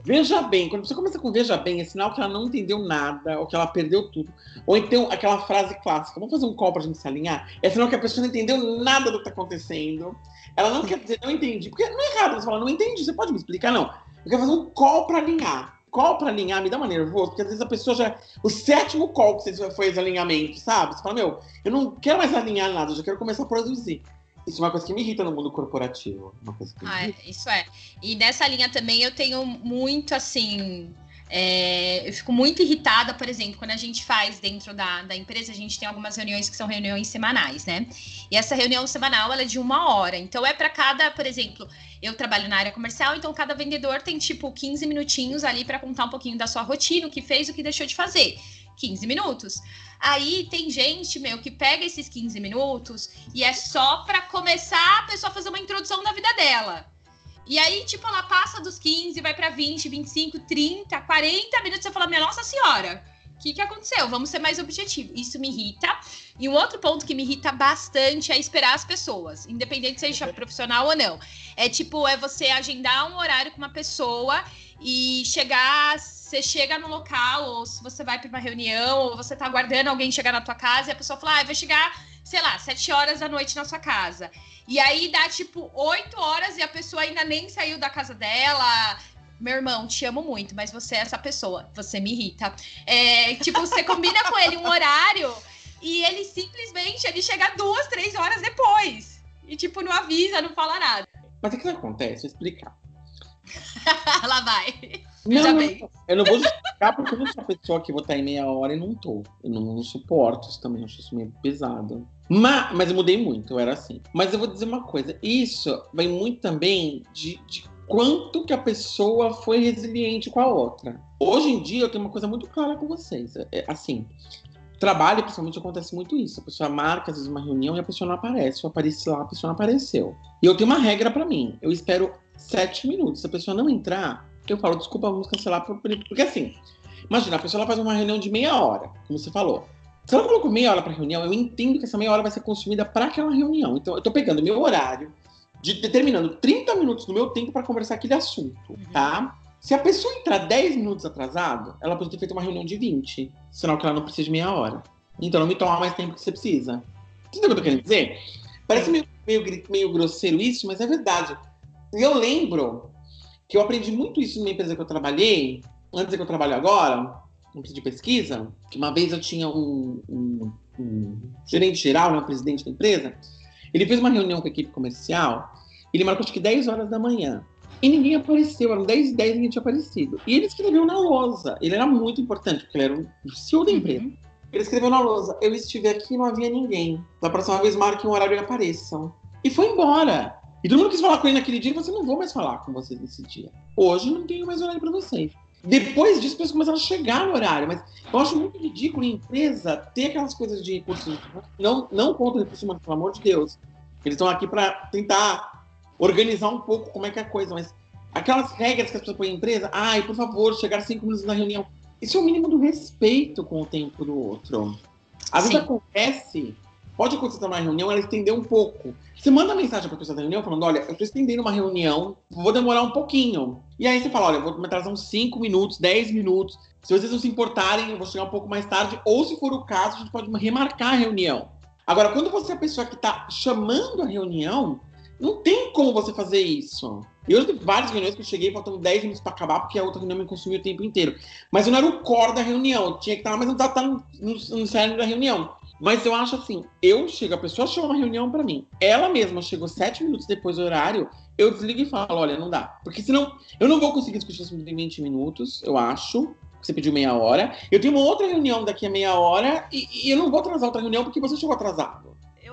[SPEAKER 1] Veja bem. Quando você começa com veja bem, é sinal que ela não entendeu nada, ou que ela perdeu tudo. Ou então aquela frase clássica: vamos fazer um call pra gente se alinhar? É sinal que a pessoa não entendeu nada do que tá acontecendo. Ela não quer dizer não entendi. Porque não é errado você falar não entendi. Você pode me explicar? Não. Eu quero fazer um call pra alinhar. Call pra alinhar me dá uma nervoso, porque às vezes a pessoa já. O sétimo call que você foi esse alinhamento, sabe? Você fala, meu, eu não quero mais alinhar nada, eu já quero começar a produzir. Isso é uma coisa que me irrita no mundo corporativo. Uma coisa que me
[SPEAKER 3] Ah, é,
[SPEAKER 1] irrita.
[SPEAKER 3] isso é. E nessa linha também eu tenho muito assim. É, eu fico muito irritada, por exemplo, quando a gente faz dentro da, da empresa, a gente tem algumas reuniões que são reuniões semanais, né? E essa reunião semanal ela é de uma hora. Então é para cada, por exemplo, eu trabalho na área comercial, então cada vendedor tem tipo 15 minutinhos ali para contar um pouquinho da sua rotina, o que fez, o que deixou de fazer. 15 minutos. Aí tem gente, meu, que pega esses 15 minutos e é só para começar a pessoa fazer uma introdução da vida dela. E aí, tipo, ela passa dos 15, vai para 20, 25, 30, 40 minutos. Você fala, minha nossa senhora, O que, que aconteceu? Vamos ser mais objetivo. Isso me irrita. E um outro ponto que me irrita bastante é esperar as pessoas, independente seja profissional ou não. É tipo, é você agendar um horário com uma pessoa e chegar, você chega no local, ou se você vai para uma reunião, ou você tá aguardando alguém chegar na tua casa e a pessoa fala, ah, vai chegar, sei lá, sete horas da noite na sua casa. E aí dá tipo oito horas e a pessoa ainda nem saiu da casa dela. Meu irmão, te amo muito, mas você é essa pessoa, você me irrita. É, tipo, você combina com ele um horário e ele simplesmente ele chega duas, três horas depois. E, tipo, não avisa, não fala nada.
[SPEAKER 1] Mas o que acontece? Vou explicar. [laughs]
[SPEAKER 3] Lá vai.
[SPEAKER 1] Não,
[SPEAKER 3] Já
[SPEAKER 1] não, eu não vou justificar porque eu não sou a pessoa que vou estar em meia hora e não tô. Eu não, não suporto isso também, acho isso meio pesado. Mas, mas eu mudei muito, eu era assim. Mas eu vou dizer uma coisa: isso vem muito também de, de quanto que a pessoa foi resiliente com a outra. Hoje em dia eu tenho uma coisa muito clara com vocês. É, assim, trabalho, principalmente, acontece muito isso. A pessoa marca, às vezes, uma reunião e a pessoa não aparece. Eu apareci lá, a pessoa não apareceu. E eu tenho uma regra pra mim. Eu espero sete minutos. Se a pessoa não entrar, eu falo, desculpa, vamos cancelar. por- Porque assim, imagina, a pessoa ela faz uma reunião de meia hora, como você falou. Se ela colocou meia hora pra reunião, eu entendo que essa meia hora vai ser consumida para aquela reunião. Então, eu tô pegando meu horário, de, determinando 30 minutos do meu tempo para conversar aquele assunto, tá? Se a pessoa entrar 10 minutos atrasado, ela pode ter feito uma reunião de 20, sinal que ela não precisa de meia hora. Então não me toma mais tempo que você precisa. Entendeu o que eu tô querendo dizer? Parece meio, meio, meio grosseiro isso, mas é verdade. E eu lembro que eu aprendi muito isso numa empresa que eu trabalhei, antes que eu trabalho agora, de pesquisa, que uma vez eu tinha um, um- um gerente geral, né, um presidente da empresa, ele fez uma reunião com a equipe comercial, ele marcou acho que 10 horas da manhã. E ninguém apareceu, eram 10 e 10 e ninguém tinha aparecido. E ele escreveu na lousa. Ele era muito importante, porque ele era o CEO da empresa. Ele escreveu na lousa: Eu estive aqui e não havia ninguém. Da próxima vez, marque um horário e apareçam. E foi embora. E todo mundo quis falar com ele naquele dia e falou assim: Não vou mais falar com vocês nesse dia. Hoje não tenho mais horário para vocês. Depois disso, as pessoas começaram a chegar no horário. Mas eu acho muito ridículo em empresa ter aquelas coisas de recursos humanos. Não, não contra o recurso humano, pelo amor de Deus. Eles estão aqui para tentar organizar um pouco como é que é a coisa, mas aquelas regras que as pessoas põem em empresa, ai, por favor, chegar cinco minutos na reunião. Isso é o mínimo do respeito com o tempo do outro. Às vezes acontece, pode acontecer numa reunião, ela estender um pouco. Você manda mensagem para pessoa da reunião falando, olha, eu estou estendendo uma reunião, vou demorar um pouquinho. E aí você fala, olha, eu vou me atrasar uns 5 minutos, 10 minutos. Se vocês não se importarem, eu vou chegar um pouco mais tarde. Ou se for o caso, a gente pode remarcar a reunião. Agora, quando você é a pessoa que está chamando a reunião, não tem como você fazer isso. E eu tive várias reuniões que eu cheguei faltando 10 minutos para acabar, porque a outra reunião me consumiu o tempo inteiro. Mas eu não era o core da reunião. Eu tinha que estar lá, mas não estava no, no, no cerne da reunião. Mas eu acho assim, eu chego, a pessoa chama uma reunião para mim. Ela mesma chegou sete minutos depois do horário, eu desligo e falo, olha, não dá. Porque senão, eu não vou conseguir discutir isso em 20 minutos, eu acho. Você pediu meia hora. Eu tenho uma outra reunião daqui a meia hora e, e eu não vou atrasar outra reunião porque você chegou atrasado.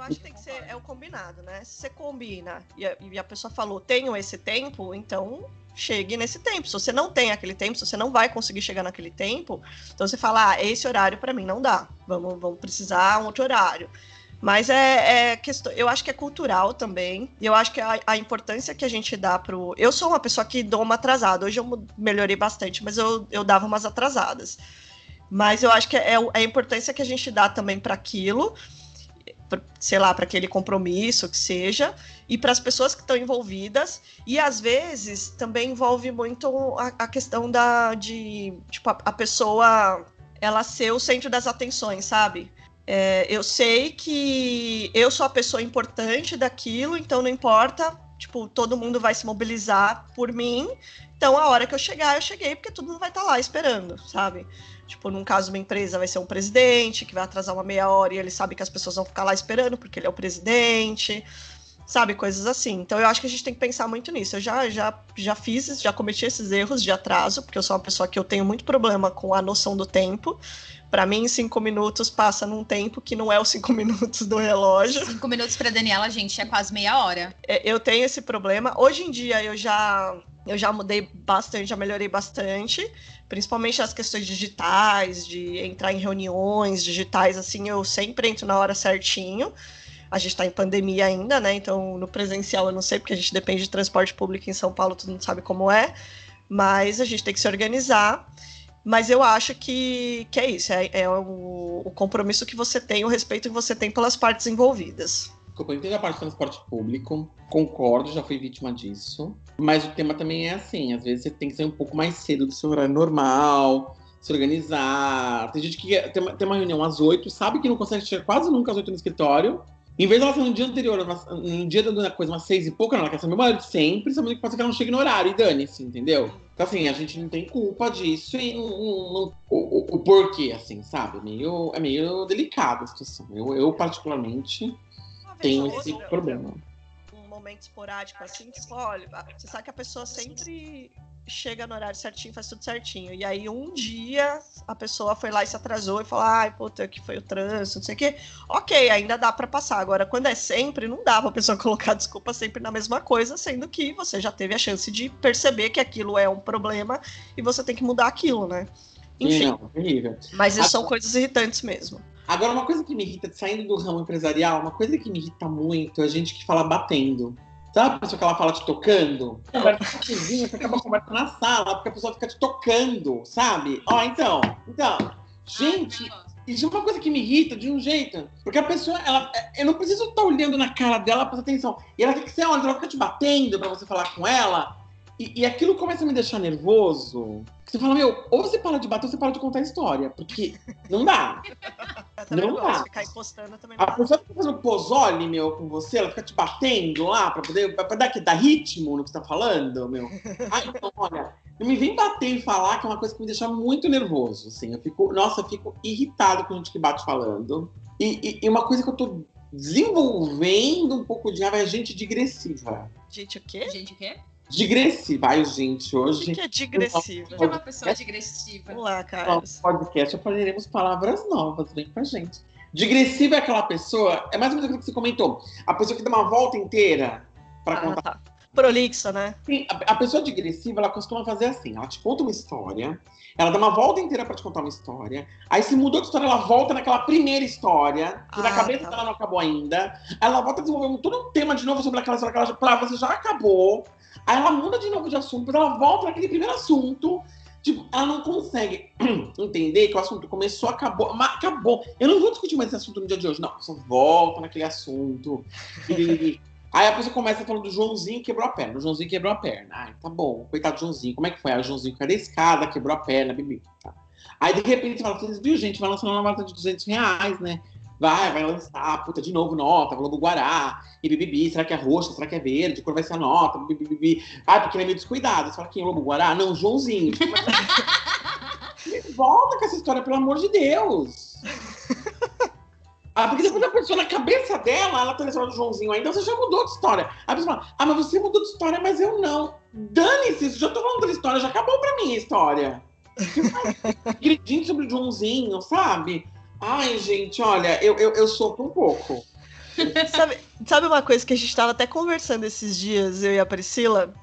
[SPEAKER 2] Acho que tem que ser é o combinado, né? Se você combina e a, e a pessoa falou, tenho esse tempo, então chegue nesse tempo. Se você não tem aquele tempo, se você não vai conseguir chegar naquele tempo, então você fala, ah, esse horário para mim não dá. Vamos, vamos precisar um outro horário. Mas é, é questão, eu acho que é cultural também. E eu acho que a, a importância que a gente dá pro. Eu sou uma pessoa que dou uma atrasada. Hoje eu melhorei bastante, mas eu, eu dava umas atrasadas. Mas eu acho que é, é a importância que a gente dá também para aquilo sei lá, para aquele compromisso que seja, e para as pessoas que estão envolvidas, e às vezes também envolve muito a, a questão da de tipo a, a pessoa ela ser o centro das atenções, sabe? É, eu sei que eu sou a pessoa importante daquilo, então não importa, tipo, todo mundo vai se mobilizar por mim. Então, a hora que eu chegar, eu cheguei, porque todo mundo vai estar lá esperando, sabe? Tipo, num caso, uma empresa vai ser um presidente que vai atrasar uma meia hora e ele sabe que as pessoas vão ficar lá esperando porque ele é o presidente, sabe? Coisas assim. Então, eu acho que a gente tem que pensar muito nisso. Eu já, já, já fiz, já cometi esses erros de atraso, porque eu sou uma pessoa que eu tenho muito problema com a noção do tempo. Para mim, cinco minutos passa num tempo que não é os cinco [laughs] minutos do relógio.
[SPEAKER 3] Cinco minutos pra Daniela, gente, é quase meia hora.
[SPEAKER 2] É, eu tenho esse problema. Hoje em dia eu já eu já mudei bastante, já melhorei bastante, principalmente as questões digitais, de entrar em reuniões digitais, assim, eu sempre entro na hora certinho. A gente está em pandemia ainda, né? Então, no presencial eu não sei, porque a gente depende de transporte público em São Paulo, todo mundo sabe como é. Mas a gente tem que se organizar. Mas eu acho que, que é isso, é, é o, o compromisso que você tem, o respeito que você tem pelas partes envolvidas.
[SPEAKER 1] Eu entendo a parte do transporte público, concordo, já fui vítima disso. Mas o tema também é assim: às vezes você tem que sair um pouco mais cedo do seu horário normal, se organizar. Tem gente que tem uma, tem uma reunião às oito, sabe que não consegue chegar quase nunca às oito no escritório. Em vez de ela ser no dia anterior, no dia da coisa, umas seis e pouca, ela quer ser meu marido sempre, sabendo que pode ser que ela não chegue no horário e dane-se, entendeu? Então, assim, a gente não tem culpa disso e não, não, o, o, o, porquê, assim, sabe? É meio, é meio delicada a situação. Eu, eu particularmente, tenho esse outra, problema.
[SPEAKER 2] Um momento esporádico assim, tipo, olha, você sabe que a pessoa sempre chega no horário certinho, faz tudo certinho. E aí um dia a pessoa foi lá e se atrasou e falou: ai, puta, que foi o trânsito, não sei o quê. Ok, ainda dá para passar. Agora, quando é sempre, não dá pra pessoa [laughs] colocar desculpa sempre na mesma coisa, sendo que você já teve a chance de perceber que aquilo é um problema e você tem que mudar aquilo, né? Enfim. Não, Mas isso são coisas irritantes mesmo.
[SPEAKER 1] Agora, uma coisa que me irrita, saindo do ramo empresarial, uma coisa que me irrita muito é a gente que fala batendo. Sabe a pessoa que ela fala te tocando? Conversa cozinha, você acaba conversando na sala, porque a pessoa fica te tocando, sabe? Ó, então, então, gente, isso é uma coisa que me irrita de um jeito. Porque a pessoa, ela, eu não preciso estar olhando na cara dela pra prestar atenção. E ela quer que você olhe, ela fica te batendo pra você falar com ela. E, e, aquilo começa a me deixar nervoso. Você fala, meu, ou você para de bater ou você para de contar a história. Porque não dá. [laughs] não dá. Ficar também a pessoa fica fazendo pozole, meu, com você, ela fica te batendo lá pra poder pra, pra dar, dar ritmo no que você tá falando, meu. Ai, então, [laughs] olha, não me vem bater e falar que é uma coisa que me deixa muito nervoso. Assim. Eu fico, nossa, eu fico irritado com gente que bate falando. E, e, e uma coisa que eu tô desenvolvendo um pouco de raiva é gente digressiva.
[SPEAKER 2] Gente o quê?
[SPEAKER 3] Gente o quê?
[SPEAKER 1] Digressiva. Ai, gente, hoje.
[SPEAKER 2] O que é digressiva?
[SPEAKER 3] O que é uma pessoa digressiva?
[SPEAKER 2] Vamos lá, Carlos.
[SPEAKER 1] No podcast aprenderemos palavras novas, vem com a gente. Digressiva é aquela pessoa, é mais ou menos aquilo que você comentou. A pessoa que dá uma volta inteira para ah, contar. Tá.
[SPEAKER 2] Prolixa, né?
[SPEAKER 1] Sim, a, a, pessoa digressiva, ela costuma fazer assim: ela te conta uma história, ela dá uma volta inteira para te contar uma história, aí se mudou de história, ela volta naquela primeira história, que ah, na cabeça tá. dela não acabou ainda, ela volta desenvolvendo todo um tema de novo sobre aquela história que ela já, pra você já acabou, Aí ela muda de novo de assunto, ela volta naquele primeiro assunto. Tipo, ela não consegue [clears throat] entender que o assunto começou, acabou, acabou. Eu não vou discutir mais esse assunto no dia de hoje, não. Só volta naquele assunto. Aí a pessoa começa falando do Joãozinho que quebrou a perna. O Joãozinho quebrou a perna. Ai, tá bom. Coitado do Joãozinho. Como é que foi? Aí o Joãozinho caiu da escada, quebrou a perna. Tá. Aí de repente fala, vocês viu, gente? Vai lançando uma nota de 200 reais, né? Vai, vai lançar, puta, de novo nota, Globo Guará, e bibibi, será que é roxa, será que é verde, qual vai ser a nota, bibibi. Ah, porque ele é meio descuidado. Fala, quem é Globo Guará? Não, Joãozinho. [laughs] Volta com essa história, pelo amor de Deus. Ah, porque depois a pessoa, na cabeça dela, ela tá história do Joãozinho ainda, você já mudou de história. A pessoa fala, ah, mas você mudou de história, mas eu não. Dane-se, já tô falando da história, já acabou pra mim a história. [laughs] Gritinho sobre o Joãozinho, sabe? Ai, gente, olha, eu, eu, eu sofro um pouco.
[SPEAKER 2] sabe, sabe uma coisa que a gente estava até conversando esses dias, eu e a Priscila?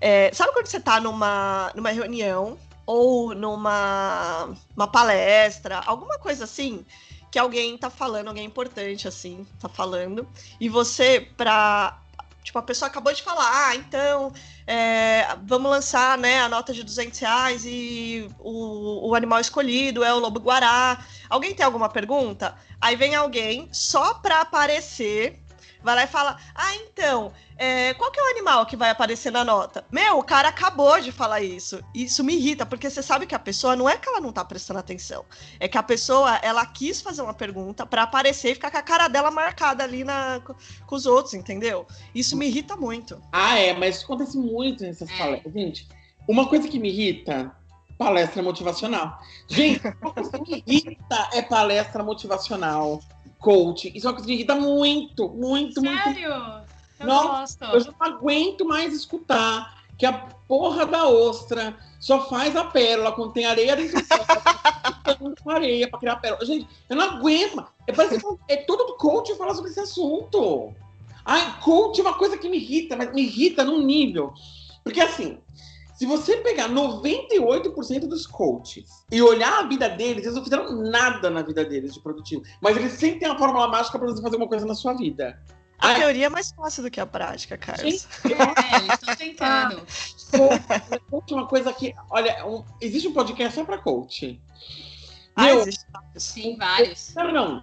[SPEAKER 2] É, sabe quando você está numa, numa reunião ou numa uma palestra, alguma coisa assim, que alguém tá falando, alguém importante assim, tá falando, e você, pra Tipo, a pessoa acabou de falar, ah, então é, vamos lançar né, a nota de 200 reais e o, o animal escolhido é o lobo guará. Alguém tem alguma pergunta? Aí vem alguém só para aparecer vai lá e fala: Ah, então, é, qual que é o animal que vai aparecer na nota? Meu, o cara acabou de falar isso. Isso me irrita, porque você sabe que a pessoa não é que ela não tá prestando atenção. É que a pessoa, ela quis fazer uma pergunta para aparecer e ficar com a cara dela marcada ali na, com os outros, entendeu? Isso me irrita muito.
[SPEAKER 1] Ah, é, mas isso acontece muito nessas palestras. Gente, uma coisa que me irrita palestra motivacional. Gente, coisa que me irrita é palestra motivacional coach. Isso é uma coisa que me irrita muito, muito,
[SPEAKER 3] Sério?
[SPEAKER 1] muito.
[SPEAKER 3] Sério? Eu gosto.
[SPEAKER 1] Eu já não aguento mais escutar que a porra da ostra só faz a pérola quando tem areia dentro dela. [laughs] com areia pra criar pérola. Gente, eu não aguento. É, parece que é todo do coach falar sobre esse assunto. Ai, coach é uma coisa que me irrita, mas me irrita num nível. Porque assim, se você pegar 98% dos coaches e olhar a vida deles, eles não fizeram nada na vida deles de produtivo. Mas eles sempre têm a fórmula mágica para você fazer uma coisa na sua vida.
[SPEAKER 2] A
[SPEAKER 1] Ai.
[SPEAKER 2] teoria é mais fácil do que a prática, Carlos.
[SPEAKER 3] É, eles estão tentando.
[SPEAKER 1] Coach é uma coisa que. Olha, um- existe um podcast só pra coach.
[SPEAKER 2] Ah,
[SPEAKER 1] Meu,
[SPEAKER 2] existe.
[SPEAKER 3] Sim, vários.
[SPEAKER 1] Não, não.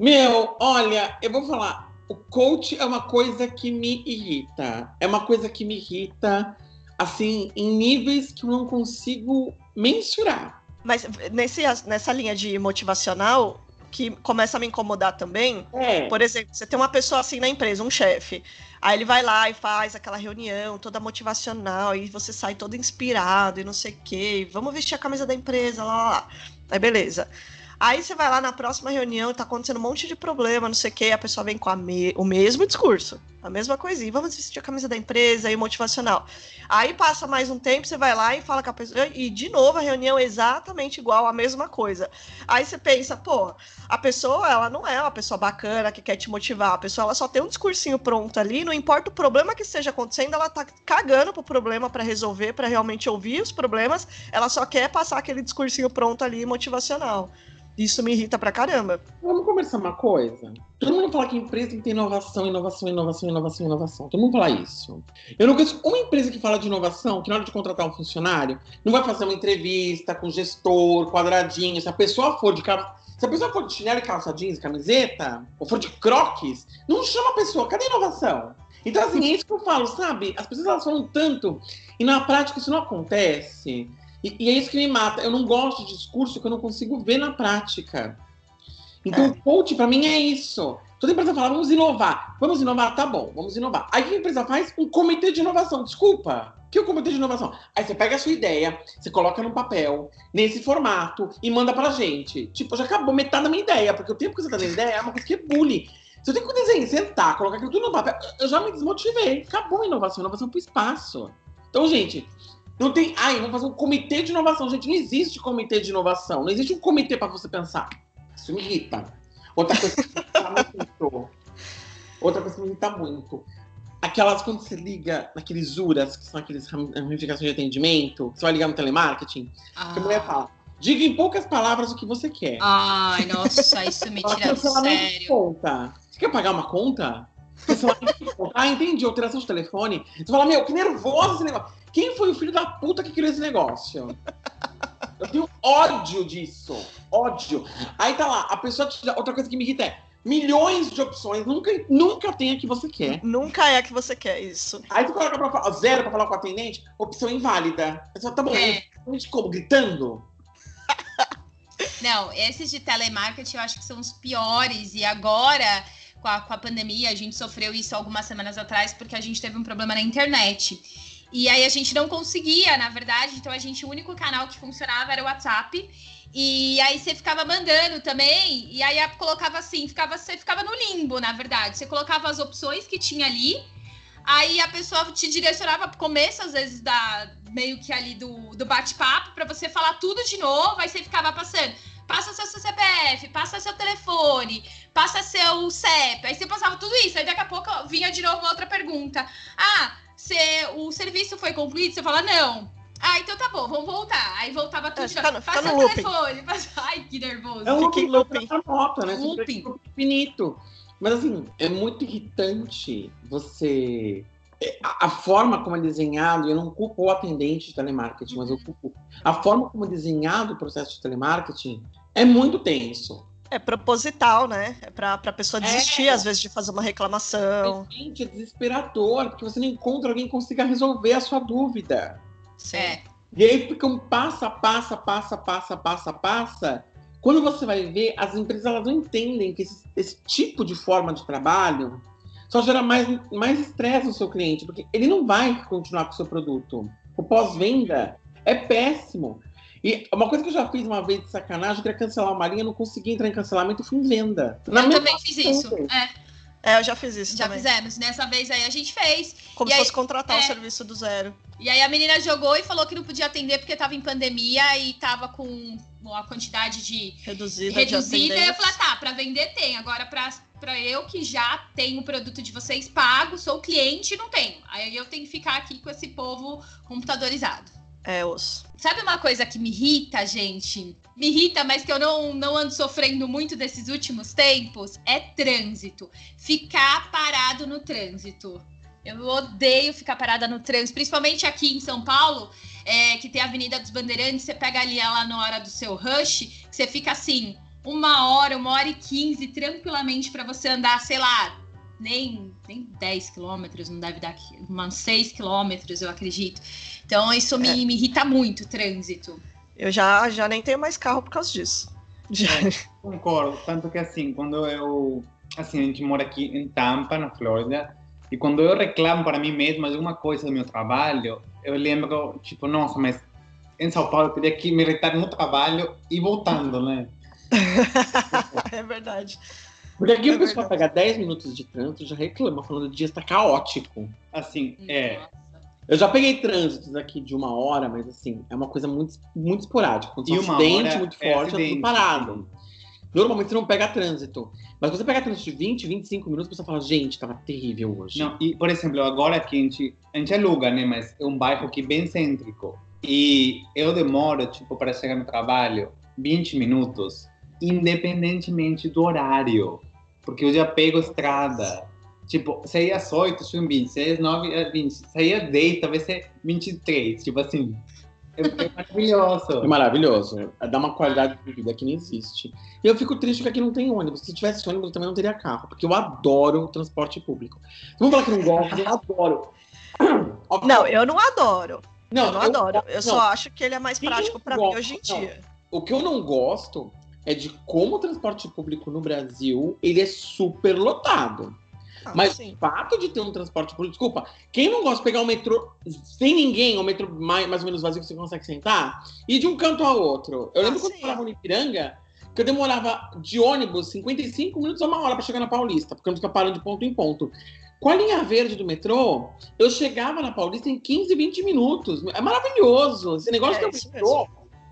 [SPEAKER 1] Meu, olha, eu vou falar. O coach é uma coisa que me irrita. É uma coisa que me irrita, assim, em níveis que eu não consigo mensurar.
[SPEAKER 2] Mas nesse, nessa linha de motivacional, que começa a me incomodar também,
[SPEAKER 1] É.
[SPEAKER 2] por exemplo, você tem uma pessoa assim na empresa, um chefe. Aí ele vai lá e faz aquela reunião toda motivacional, e você sai todo inspirado e não sei o quê. Vamos vestir a camisa da empresa, lá, lá, lá. Aí beleza. Aí você vai lá na próxima reunião, tá acontecendo um monte de problema, não sei o quê, a pessoa vem com me- o mesmo discurso, a mesma coisinha. Vamos vestir a camisa da empresa e motivacional. Aí passa mais um tempo, você vai lá e fala com a pessoa, e de novo a reunião é exatamente igual, a mesma coisa. Aí você pensa, pô, a pessoa, ela não é uma pessoa bacana que quer te motivar. A pessoa, ela só tem um discursinho pronto ali, não importa o problema que esteja acontecendo, ela tá cagando pro problema para resolver, para realmente ouvir os problemas. Ela só quer passar aquele discursinho pronto ali, motivacional. Isso me irrita pra caramba.
[SPEAKER 1] Vamos conversar uma coisa? Todo mundo fala que empresa tem que ter inovação, inovação, inovação, inovação, inovação. Todo mundo fala isso. Eu não conheço uma empresa que fala de inovação, que na hora de contratar um funcionário, não vai fazer uma entrevista com gestor, quadradinho. Se a pessoa for de calça. Se a pessoa for de chinelo e calça jeans, camiseta, ou for de croques, não chama a pessoa. Cadê a inovação? Então, assim, é isso que eu falo, sabe? As pessoas elas falam tanto, e na prática isso não acontece. E, e é isso que me mata. Eu não gosto de discurso que eu não consigo ver na prática. Então,
[SPEAKER 2] É.
[SPEAKER 1] o coach, pra mim, é isso. Toda empresa fala, vamos inovar. Vamos inovar, tá bom, vamos inovar. Aí o que a empresa faz? Um comitê de inovação. Desculpa. O que é o comitê de inovação? Aí você pega a sua ideia, você coloca no papel, nesse formato, e manda pra gente. Tipo, já acabou metade da minha ideia, porque o tempo que você tá dando ideia é uma coisa que é bullying. Se eu tenho que desenhar, sentar, colocar aquilo tudo no papel, eu já me desmotivei. Acabou a inovação, inovação pro espaço. Então, gente, não tem. Ai, vamos fazer um comitê de inovação. Gente, não existe comitê de inovação. Não existe um comitê pra você pensar. Isso me irrita. Outra coisa que me irrita muito. Outra coisa que me irrita muito. Aquelas quando você liga naqueles URAs, que são aqueles ram- ramificações de atendimento, você vai ligar no telemarketing, que a mulher fala, diga em poucas palavras o que você quer.
[SPEAKER 3] Ai, nossa, isso me tira do sério.
[SPEAKER 1] conta. Você quer pagar uma conta? Ah, entendi. Alteração de telefone. Você fala, meu, que nervoso esse negócio. Quem foi o filho da puta que criou esse negócio? Eu tenho ódio disso. Ódio. Aí tá lá, a pessoa. Outra coisa que me irrita é milhões de opções. Nunca, nunca tem a que você quer.
[SPEAKER 2] Nunca é que você quer isso.
[SPEAKER 1] Aí tu coloca pra falar, zero pra falar com o atendente, opção inválida. Você fala, tá bom,
[SPEAKER 3] É.
[SPEAKER 1] como? Gritando? [laughs]
[SPEAKER 3] Não, esses de telemarketing eu acho que são os piores. E agora, com a, com a pandemia, a gente sofreu isso algumas semanas atrás, porque a gente teve um problema na internet. E aí a gente não conseguia, na verdade, então a gente, o único canal que funcionava era o WhatsApp. E aí você ficava mandando também, e aí colocava assim, ficava, você ficava no limbo, na verdade. Você colocava as opções que tinha ali, aí a pessoa te direcionava pro começo, às vezes, da meio que ali do, do bate-papo, para você falar tudo de novo, aí você ficava passando. Passa seu CPF, passa seu telefone, passa seu CEP. Aí você passava tudo isso, aí daqui a pouco vinha de novo uma outra pergunta. Ah, se o serviço foi concluído? Você fala, não. Ah, então tá bom, vamos voltar. Aí voltava tudo
[SPEAKER 2] É,
[SPEAKER 3] de
[SPEAKER 2] fica no- fica
[SPEAKER 3] Passa
[SPEAKER 2] no
[SPEAKER 3] o
[SPEAKER 2] looping.
[SPEAKER 3] telefone. Passa... Ai, que nervoso.
[SPEAKER 1] É um looping,
[SPEAKER 2] looping.
[SPEAKER 1] looping. nota, né?
[SPEAKER 3] Looping.
[SPEAKER 1] Infinito. Mas assim, é muito irritante você. A, a forma como é desenhado, eu não culpo o atendente de telemarketing, mas eu culpo. A forma como é desenhado o processo de telemarketing é muito tenso.
[SPEAKER 2] É proposital, né? É pra, pra pessoa desistir,
[SPEAKER 1] É.
[SPEAKER 2] às vezes, de fazer uma reclamação.
[SPEAKER 1] Mas, gente, é desesperador, porque você não encontra alguém que consiga resolver a sua dúvida.
[SPEAKER 2] Sim.
[SPEAKER 3] É.
[SPEAKER 1] E aí fica um passa, passa, passa, passa, passa, passa. Quando você vai ver, as empresas elas não entendem que esse, esse tipo de forma de trabalho só gera mais mais estresse no seu cliente, porque ele não vai continuar com o seu produto. O pós-venda é péssimo. E uma coisa que eu já fiz uma vez de sacanagem, eu queria cancelar uma linha, não consegui entrar em cancelamento, eu fui em venda. Na
[SPEAKER 3] eu também fiz isso. É,
[SPEAKER 2] É, eu já fiz isso
[SPEAKER 3] já
[SPEAKER 2] também.
[SPEAKER 3] fizemos. Nessa vez aí a gente fez.
[SPEAKER 2] Como
[SPEAKER 3] E
[SPEAKER 2] se
[SPEAKER 3] aí-
[SPEAKER 2] fosse contratar
[SPEAKER 3] é.
[SPEAKER 2] o serviço do zero.
[SPEAKER 3] E aí a menina jogou e falou que não podia atender porque tava em pandemia e tava com a quantidade de
[SPEAKER 2] Reduzida,
[SPEAKER 3] reduzida.
[SPEAKER 2] de
[SPEAKER 3] E eu falei,
[SPEAKER 2] atendentes.
[SPEAKER 3] tá, pra vender tem. Agora, pra, pra eu que já tenho o produto de vocês pago, sou cliente, não tenho. Aí eu tenho que ficar aqui com esse povo computadorizado.
[SPEAKER 2] É, osso.
[SPEAKER 3] Sabe uma coisa que me irrita, gente? Me irrita, mas que eu não, não ando sofrendo muito desses últimos tempos? É trânsito. Ficar parado no trânsito. Eu odeio ficar parada no trânsito, principalmente aqui em São Paulo, é, que tem a Avenida dos Bandeirantes. Você pega ali ela na hora do seu rush, você fica assim, uma hora, uma hora e quinze, tranquilamente, para você andar, sei lá, nem, nem 10 quilômetros, não deve dar umas 6 quilômetros, eu acredito. Então, isso me,
[SPEAKER 2] É.
[SPEAKER 3] me irrita muito, o trânsito.
[SPEAKER 2] Eu já, já nem tenho mais carro por causa disso. Já.
[SPEAKER 4] Concordo, tanto que assim, quando eu, assim, a gente mora aqui em Tampa, na Flórida, e quando eu reclamo para mim mesmo de alguma coisa do meu trabalho, eu lembro, tipo, nossa, mas em São Paulo eu teria que me irritar no trabalho e voltando, né? [laughs]
[SPEAKER 2] é verdade.
[SPEAKER 1] Porque aqui
[SPEAKER 2] É
[SPEAKER 1] o pessoal
[SPEAKER 2] verdade.
[SPEAKER 1] pega 10 minutos de trânsito e já reclama, falando que o dia está caótico.
[SPEAKER 4] Assim, é,
[SPEAKER 3] Nossa.
[SPEAKER 1] Eu já peguei trânsitos aqui de uma hora, mas assim, é uma coisa muito, muito esporádica. Quando
[SPEAKER 4] E
[SPEAKER 1] tem um acidente muito
[SPEAKER 4] é
[SPEAKER 1] forte, é
[SPEAKER 4] acidente,
[SPEAKER 1] tudo parado. Normalmente você não pega trânsito. Mas você pega trânsito de 20, 25 minutos, você fala, gente, tava terrível hoje.
[SPEAKER 4] Não, e, por exemplo, agora que a gente, a gente aluga, né? Mas é um bairro aqui bem cêntrico. E eu demoro, tipo, para chegar no trabalho 20 minutos, independentemente do horário. Porque eu já pego estrada. Tipo, sair às 8, chego em 20. Sair às 9, é 20. Sair às 10, talvez seja 23. Tipo assim, é, é maravilhoso.
[SPEAKER 1] É maravilhoso. Dá uma qualidade de vida que não existe. E eu fico triste que aqui não tem ônibus. Se tivesse ônibus, eu também não teria carro. Porque eu adoro o transporte público. Vamos falar que não gosto, eu adoro. [coughs]
[SPEAKER 2] Não, eu não adoro.
[SPEAKER 1] não,
[SPEAKER 2] eu não adoro. Eu
[SPEAKER 1] não.
[SPEAKER 2] só acho que ele é mais
[SPEAKER 1] Quem
[SPEAKER 2] prático pra
[SPEAKER 1] gosta?
[SPEAKER 2] mim hoje em
[SPEAKER 1] Não.
[SPEAKER 2] dia.
[SPEAKER 1] O que eu não gosto é de como o transporte público no Brasil ele é super lotado.
[SPEAKER 2] Ah,
[SPEAKER 1] Mas
[SPEAKER 2] sim.
[SPEAKER 1] o fato de ter um transporte público, desculpa, quem não gosta de pegar o metrô sem ninguém, o metrô mais, mais ou menos vazio que você consegue sentar, e de um canto ao outro. Eu lembro
[SPEAKER 2] Ah,
[SPEAKER 1] quando eu
[SPEAKER 2] sim.
[SPEAKER 1] morava no Ipiranga, que eu demorava de ônibus 55 minutos a uma hora para chegar na Paulista, porque eu não ficava parando de ponto em ponto. Com a linha verde do metrô, eu chegava na Paulista em 15, 20 minutos. É maravilhoso. Esse negócio
[SPEAKER 2] É
[SPEAKER 1] que eu metrô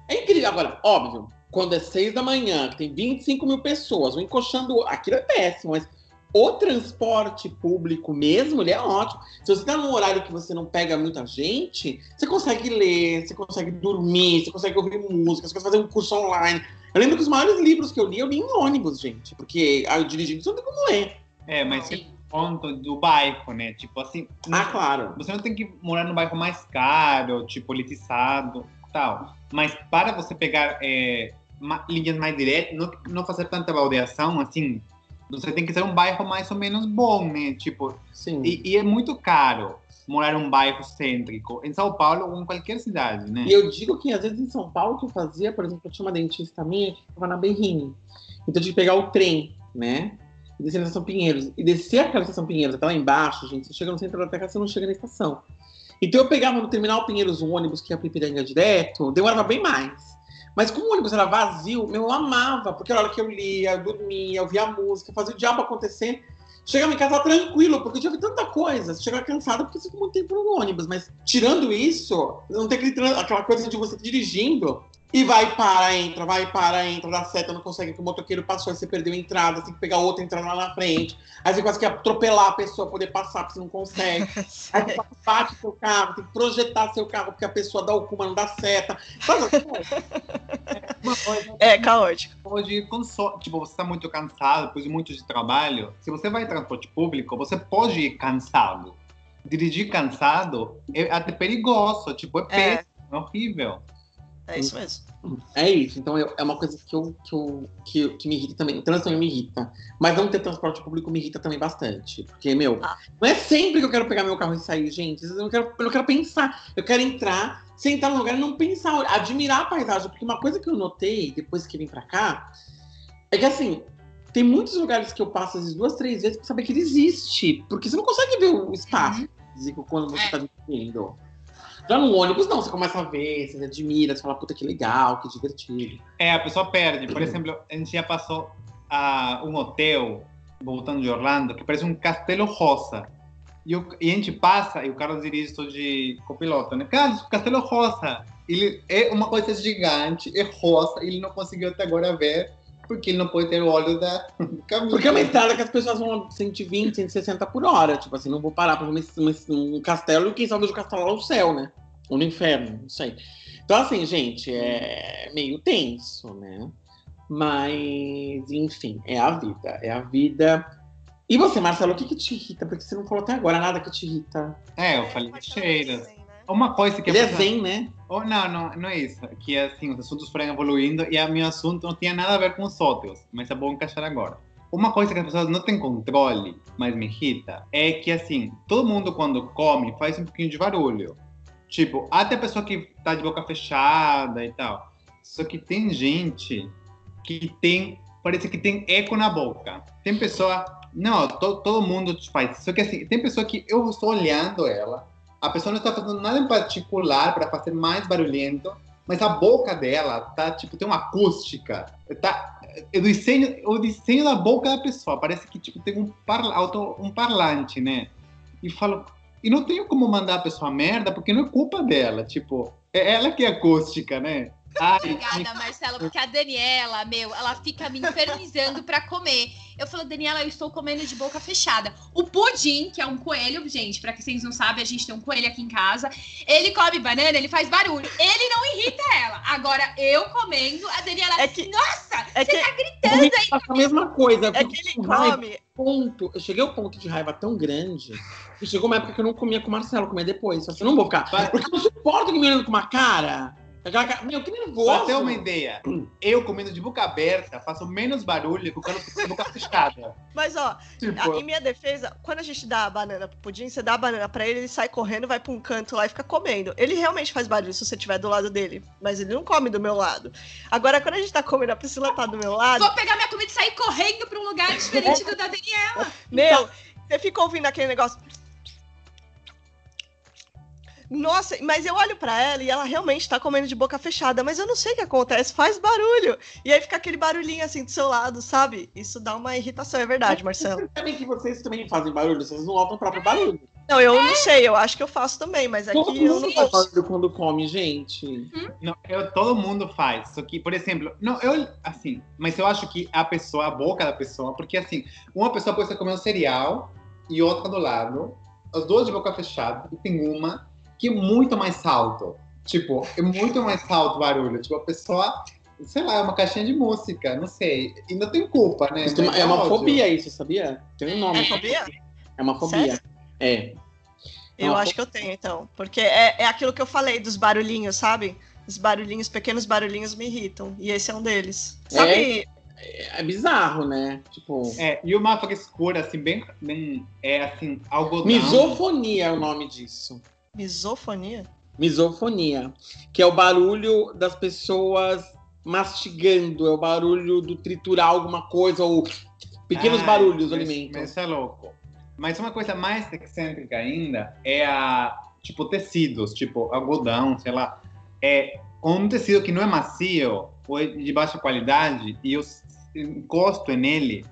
[SPEAKER 1] é incrível. Agora, óbvio, quando é 6 da manhã, que tem 25 mil pessoas, um encoxando. Aquilo é péssimo, mas o transporte público mesmo, ele é ótimo. Se você tá num horário que você não pega muita gente, você consegue ler, você consegue dormir, você consegue ouvir música, você consegue fazer um curso online. Eu lembro que os maiores livros que eu li, eu li em ônibus, gente. Porque ah, eu dirigindo, você não tem como ler.
[SPEAKER 4] É, mas tem ponto do bairro, né? Tipo assim,
[SPEAKER 1] Ah, claro.
[SPEAKER 4] Você não tem que morar num bairro mais caro, tipo, elitizado tal. Mas para você pegar é, linhas mais diretas, não, não fazer tanta baldeação, assim, você tem que ser um bairro mais ou menos bom, né? Tipo,
[SPEAKER 1] Sim.
[SPEAKER 4] e, e é muito caro morar num bairro cêntrico, em São Paulo ou em qualquer cidade, né?
[SPEAKER 1] E eu digo que às vezes em São Paulo que eu fazia, por exemplo, eu tinha uma dentista minha que ficava na Berrini. Então eu tinha que pegar o trem, né? E descer na Estação Pinheiros. E descer aquela Estação Pinheiros até lá embaixo, gente, você chega no centro da terra, você não chega na estação. Então eu pegava no terminal Pinheiros um ônibus que ia para Ipiranga direto, demorava bem mais. Mas como o ônibus era vazio, meu, eu amava, porque era a hora que eu lia, eu dormia, eu via música, fazia o diabo acontecer. Chegava em casa tranquilo, porque eu tinha visto tanta coisa. Chegava cansado porque você ficou muito tempo no ônibus. Mas tirando isso, não tem aquele aquela coisa de você dirigindo e vai, para, entra, vai, para, entra, dá seta, não consegue, que o motoqueiro passou, aí você perdeu a entrada, tem que pegar outra entrada lá na frente. Aí você quase quer atropelar a pessoa, poder passar, porque você não consegue. [laughs] Aí você bate seu carro, tem que projetar seu carro, porque a pessoa dá o cu, mas não dá seta. [laughs] Coisa
[SPEAKER 2] É caótico.
[SPEAKER 4] ir com so... tipo, você está muito cansado depois de muito de trabalho. Se você vai em transporte público, você pode ir cansado. Dirigir cansado é até perigoso, tipo, é
[SPEAKER 2] É.
[SPEAKER 4] péssimo, é horrível.
[SPEAKER 2] É isso mesmo.
[SPEAKER 1] É isso, então eu- é uma coisa que, eu, que, eu, que, que me irrita também. O trânsito também me irrita. Mas não ter transporte público me irrita também bastante. Porque, meu,
[SPEAKER 2] Ah.
[SPEAKER 1] não é sempre que eu quero pegar meu carro e sair, gente. Eu não quero, eu não quero pensar. Eu quero entrar, sentar no lugar e não pensar, admirar a paisagem. Porque uma coisa que eu notei depois que vim pra cá é que, assim, tem muitos lugares que eu passo às duas, três vezes pra saber que ele existe. Porque você não consegue ver o espaço físico quando você
[SPEAKER 3] É.
[SPEAKER 1] tá dirigindo. Já no ônibus, não, você começa a ver, você admira, você fala, puta que legal, que divertido.
[SPEAKER 4] É, a pessoa perde. Por exemplo, a gente já passou a um hotel, voltando de Orlando, que parece um castelo rosa. E, o- e a gente passa, e o Carlos dirige isso de copiloto, né? Carlos, castelo rosa. Ele é uma coisa gigante, é rosa, e ele não conseguiu até agora ver, porque ele não pode ter o olho da do caminho.
[SPEAKER 1] Porque é uma estrada que as pessoas vão a 120, 160 por hora. Tipo assim, não vou parar pra ver um, um castelo e quem sabe o castelo lá no céu, né? Ou no inferno, não sei. Então, assim, gente, é meio tenso, né? Mas, enfim, é a vida. É a vida. E você, Marcelo, o que, que te irrita? Porque você não falou até agora nada que te irrita.
[SPEAKER 4] É, eu
[SPEAKER 2] É,
[SPEAKER 4] falei de
[SPEAKER 2] assim, né?
[SPEAKER 4] Uma coisa que a
[SPEAKER 1] Ele é zen, né?
[SPEAKER 4] Oh, não, não, não é isso. Que assim, os assuntos foram evoluindo e o meu assunto não tinha nada a ver com os outros, mas é bom encaixar agora. Uma coisa que as pessoas não têm controle, mas me irrita, é que assim, todo mundo quando come faz um pouquinho de barulho. Tipo, até a pessoa que tá de boca fechada e tal. Só que tem gente que tem, parece que tem eco na boca. Tem pessoa, não, to- todo mundo faz. Só que assim, tem pessoa que eu estou olhando ela, a pessoa não está fazendo nada em particular para fazer mais barulhento, mas a boca dela tá, tipo, tem uma acústica. Tá, o, desenho, o desenho da boca da pessoa parece que tipo, tem um, parla, um parlante, né? E falo, e não tenho como mandar a pessoa merda, porque não é culpa dela. Tipo, é ela que é acústica, né? Ai,
[SPEAKER 3] Obrigada, Marcelo, porque a Daniela, meu, ela fica me infernizando pra comer. Eu falo, Daniela, eu estou comendo de boca fechada. O Pudim, que é um coelho, gente, pra que vocês não sabem, a gente tem um coelho aqui em casa. Ele come banana, ele faz barulho. Ele não irrita ela. Agora, eu comendo, a Daniela,
[SPEAKER 2] É que-
[SPEAKER 3] nossa,
[SPEAKER 2] É que,
[SPEAKER 1] Comigo passa a mesma coisa.
[SPEAKER 2] é que ele come.
[SPEAKER 1] ponto, eu cheguei ao ponto de raiva tão grande que chegou uma época que eu não comia com o Marcelo, comia depois. Só eu não vou ficar. Porque eu não suporto que me olhando com uma cara. Aquela meu, que nervoso.
[SPEAKER 4] Pra ter uma ideia, eu comendo de boca aberta faço menos barulho que o cara com a boca fechada.
[SPEAKER 2] Mas, ó,
[SPEAKER 4] Tipo,
[SPEAKER 2] a- em minha defesa, quando a gente dá a banana pro pudim, você dá a banana pra ele, ele sai correndo, vai pra um canto lá e fica comendo. Ele realmente faz barulho se você estiver do lado dele, mas ele não come do meu lado. Agora, quando a gente tá comendo, a Priscila tá do meu lado,
[SPEAKER 3] vou pegar minha comida e sair correndo pra um lugar diferente do da Daniela.
[SPEAKER 2] meu, você fica ouvindo aquele negócio. Nossa, mas eu olho pra ela e ela realmente tá comendo de boca fechada, mas eu não sei o que acontece, faz barulho. E aí fica aquele barulhinho assim do seu lado, sabe? Isso dá uma irritação, é verdade, Marcelo.
[SPEAKER 1] Sabem que vocês também fazem barulho, vocês não notam o próprio barulho.
[SPEAKER 2] Não, eu não sei, eu acho que eu faço também, mas
[SPEAKER 1] Todo
[SPEAKER 2] aqui eu não
[SPEAKER 1] mundo faz barulho quando come, gente.
[SPEAKER 4] Não, eu, todo mundo faz. Só que, por exemplo, não, eu, assim, mas eu acho que a pessoa, a boca da pessoa, porque assim, uma pessoa pode estar comendo cereal e outra do lado, as duas de boca fechada, e tem uma que é muito mais alto. Tipo, é muito mais alto o barulho. Tipo, a pessoa, sei lá, é uma caixinha de música, não sei. E não tem culpa, né?
[SPEAKER 1] Isso tem uma-
[SPEAKER 4] Mas
[SPEAKER 1] é uma
[SPEAKER 4] ódio.
[SPEAKER 1] fobia isso, sabia? Tem um nome.
[SPEAKER 2] É fobia?
[SPEAKER 1] É uma fobia. É.
[SPEAKER 2] Eu acho que eu tenho, então. Porque é, é aquilo que eu falei dos barulhinhos, sabe? Os barulhinhos, pequenos barulhinhos me irritam. E esse é um deles. Sabe?
[SPEAKER 1] É bizarro, né? Tipo.
[SPEAKER 4] É, e uma frescura, assim, bem, bem é assim, algodão.
[SPEAKER 1] Misofonia é o nome disso.
[SPEAKER 2] Misofonia?
[SPEAKER 1] Misofonia. Que é o barulho das pessoas mastigando, é o barulho do triturar alguma coisa, ou pequenos
[SPEAKER 4] Ai,
[SPEAKER 1] barulhos do alimento.
[SPEAKER 4] Mas isso é louco. Mas uma coisa mais excêntrica ainda é a, tipo, tecidos, tipo, algodão, sei lá. É um tecido que não é macio ou é de baixa qualidade e eu encosto nele,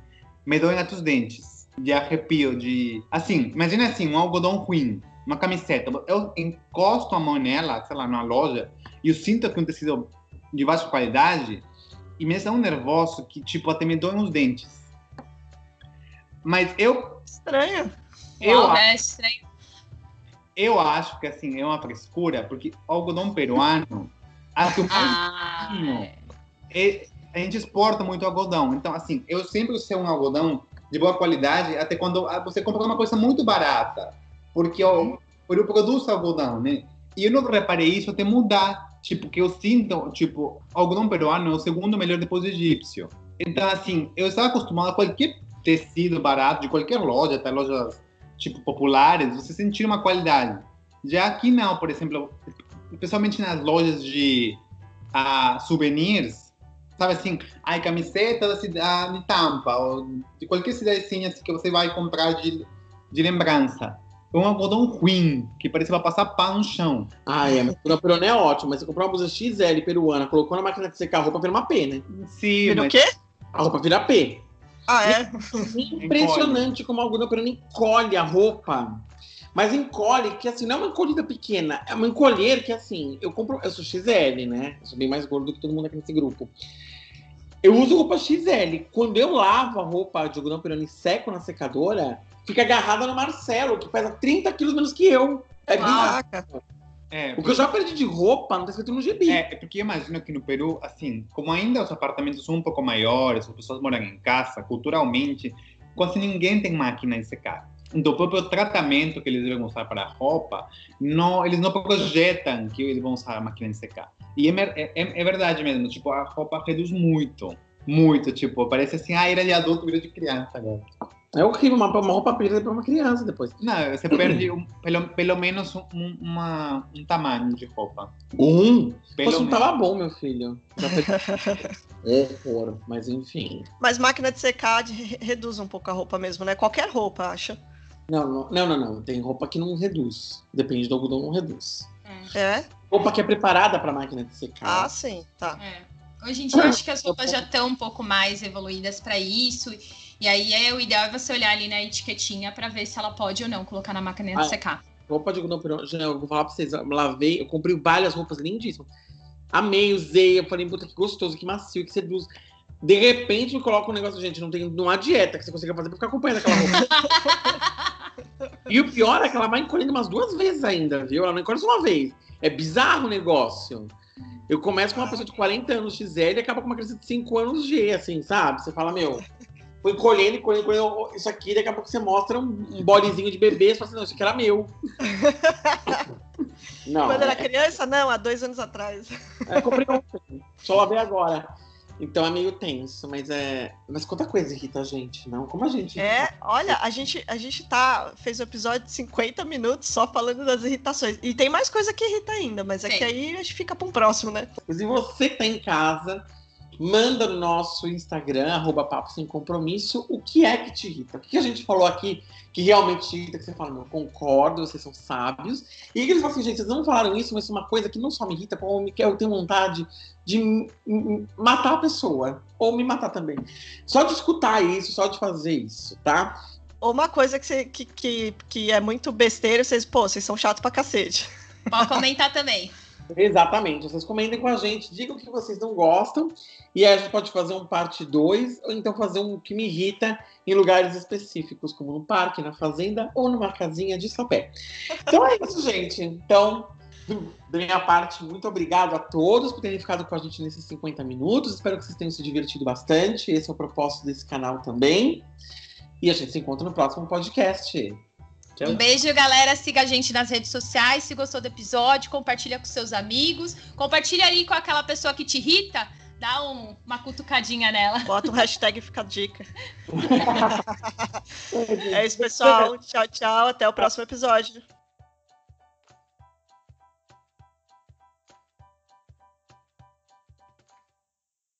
[SPEAKER 4] me doem até os dentes. De arrepio, de... Assim, imagina assim, um algodão ruim, uma camiseta. Eu encosto a mão nela, sei lá, numa loja, e eu sinto que é um tecido de baixa qualidade e me dá um nervoso que, tipo, até me doem os dentes. Mas eu,
[SPEAKER 2] Estranho.
[SPEAKER 4] eu,
[SPEAKER 3] Uau,
[SPEAKER 4] a-
[SPEAKER 3] é estranho.
[SPEAKER 4] eu acho que assim, é uma frescura, porque o algodão peruano, acho que
[SPEAKER 3] Ah,
[SPEAKER 4] Não. é- a gente exporta muito algodão. Então, assim, eu sempre usei um algodão de boa qualidade, até quando ah, você compra uma coisa muito barata. Porque eu, eu produzo algodão, né? E eu não reparei isso até mudar. Tipo, que eu sinto, tipo, algodão peruano é o segundo melhor depois do egípcio. Então, assim, eu estava acostumado a qualquer tecido barato, de qualquer loja, até lojas, tipo, populares, você sentir uma qualidade. Já aqui não, por exemplo, especialmente nas lojas de ah, souvenirs, sabe assim, ai, camiseta da cidade de Tampa, ou de qualquer cidadezinha assim, que você vai comprar de, de lembrança. É um algodão ruim, que parece que vai passar pá no chão.
[SPEAKER 1] Ah, é, mas o peruano é ótimo, mas você comprou uma blusa XL peruana, colocou na máquina de secar a roupa, vira uma P, né?
[SPEAKER 4] Sim,
[SPEAKER 2] Vira o
[SPEAKER 4] mas
[SPEAKER 2] quê?
[SPEAKER 1] A roupa vira P.
[SPEAKER 2] Ah, é? [laughs]
[SPEAKER 1] Impressionante como o algodão peruano encolhe a roupa. Mas encolhe, que assim, não é uma encolhida pequena, é uma encolher que assim, eu compro, eu sou XL, né? Eu sou bem mais gordo que todo mundo aqui nesse grupo. Eu uso roupa XL. Quando eu lavo a roupa de algodão peruano e seco na secadora, fica agarrada no Marcelo, que pesa 30 quilos menos que eu. É bizarro.
[SPEAKER 2] Caraca.
[SPEAKER 4] É,
[SPEAKER 1] O que eu já perdi de roupa não tá escrito no gibi.
[SPEAKER 4] É, é porque eu imagino que no Peru, assim, como ainda os apartamentos são um pouco maiores, as pessoas moram em casa, culturalmente, quase ninguém tem máquina de secar. Então, o próprio tratamento que eles devem usar para a roupa, não, eles não projetam que eles vão usar a máquina de secar. E é, é, é- é verdade mesmo, tipo, a roupa reduz muito. Muito, tipo, parece assim, ah, era de adulto, virou de criança agora.
[SPEAKER 1] É horrível, uma, uma roupa preta pra uma criança depois.
[SPEAKER 4] Não, você perde um- pelo, pelo menos um, um- uma, um tamanho de roupa.
[SPEAKER 1] Um?
[SPEAKER 4] Pelo
[SPEAKER 1] Poxa, não
[SPEAKER 4] menos.
[SPEAKER 1] tava bom, meu filho. Foi- [laughs] Horror, mas enfim.
[SPEAKER 2] Mas máquina de secar de- re- reduz um pouco a roupa mesmo, né? Qualquer roupa, acha.
[SPEAKER 1] Não, não, não, não, não. Tem roupa que não reduz. Depende do algodão, não reduz.
[SPEAKER 2] É?
[SPEAKER 1] Roupa que é preparada pra máquina de secar.
[SPEAKER 2] Ah, sim, tá.
[SPEAKER 3] É. Hoje em dia, eu acho que as roupas já estão um pouco mais evoluídas para isso. E aí, é, o ideal é você olhar ali na etiquetinha para ver se ela pode ou não colocar na máquina de
[SPEAKER 1] Ah,
[SPEAKER 3] secar.
[SPEAKER 1] Roupa de algodão. Já, eu vou falar pra vocês. Eu lavei, eu comprei várias roupas lindíssimas. Amei, usei. Eu falei, puta, que gostoso, que macio, que seduz. De repente me coloca um negócio, gente, não tem não há dieta que você consiga fazer pra ficar acompanhando aquela roupa. [laughs] e o pior é que ela vai encolhendo umas duas vezes ainda, viu? Ela não encolhe só uma vez. É bizarro o negócio. Eu começo com uma pessoa de 40 anos XL e acaba com uma criança de 5 anos G, assim, sabe? Você fala, meu, foi encolhendo, encolhendo, encolhendo isso aqui, daqui a pouco você mostra um, um bodezinho de bebê, você fala assim, não, isso aqui era meu. [laughs] não,
[SPEAKER 2] Quando era
[SPEAKER 1] é-
[SPEAKER 2] criança, não, há dois anos atrás.
[SPEAKER 1] é, comprei ontem. Só lavei agora. Então é meio tenso, mas é. Mas quanta coisa irrita a gente, não? Como a gente.
[SPEAKER 2] É, olha, a gente, a gente tá, fez um episódio de 50 minutos só falando das irritações. E tem mais coisa que irrita ainda, mas é
[SPEAKER 3] Tem.
[SPEAKER 2] que aí a gente fica pra um próximo, né?
[SPEAKER 1] Se você que tá em casa, manda no nosso Instagram, arroba Papo Sem Compromisso, o que é que te irrita. O que a gente falou aqui que realmente te irrita, que você fala, não, concordo, vocês são sábios. E que eles falam assim, gente, vocês não falaram isso, mas é uma coisa que não só me irrita, como me- que eu tenho vontade de matar a pessoa. Ou me matar também. Só de escutar isso, só de fazer isso, tá?
[SPEAKER 2] Ou uma coisa que, você, que, que, que é muito besteira, vocês, pô, vocês são chatos pra cacete.
[SPEAKER 3] Pode comentar também.
[SPEAKER 1] Exatamente. Vocês comentem com a gente, digam o que vocês não gostam. E aí a gente pode fazer um parte 2, ou então fazer um que me irrita em lugares específicos, como no parque, na fazenda ou numa casinha de sapé. Então é isso, gente. Então, da minha parte, muito obrigado a todos por terem ficado com a gente nesses 50 minutos. Espero que vocês tenham se divertido bastante. Esse é o propósito desse canal também. E a gente se encontra no próximo podcast. Tchau.
[SPEAKER 3] Um beijo, galera. Siga a gente nas redes sociais. Se gostou do episódio, compartilha com seus amigos. Compartilha ali com aquela pessoa que te irrita. Dá um- uma cutucadinha nela.
[SPEAKER 2] Bota um hashtag fica a dica. [laughs] É isso, pessoal. Tchau, tchau. Até o próximo episódio.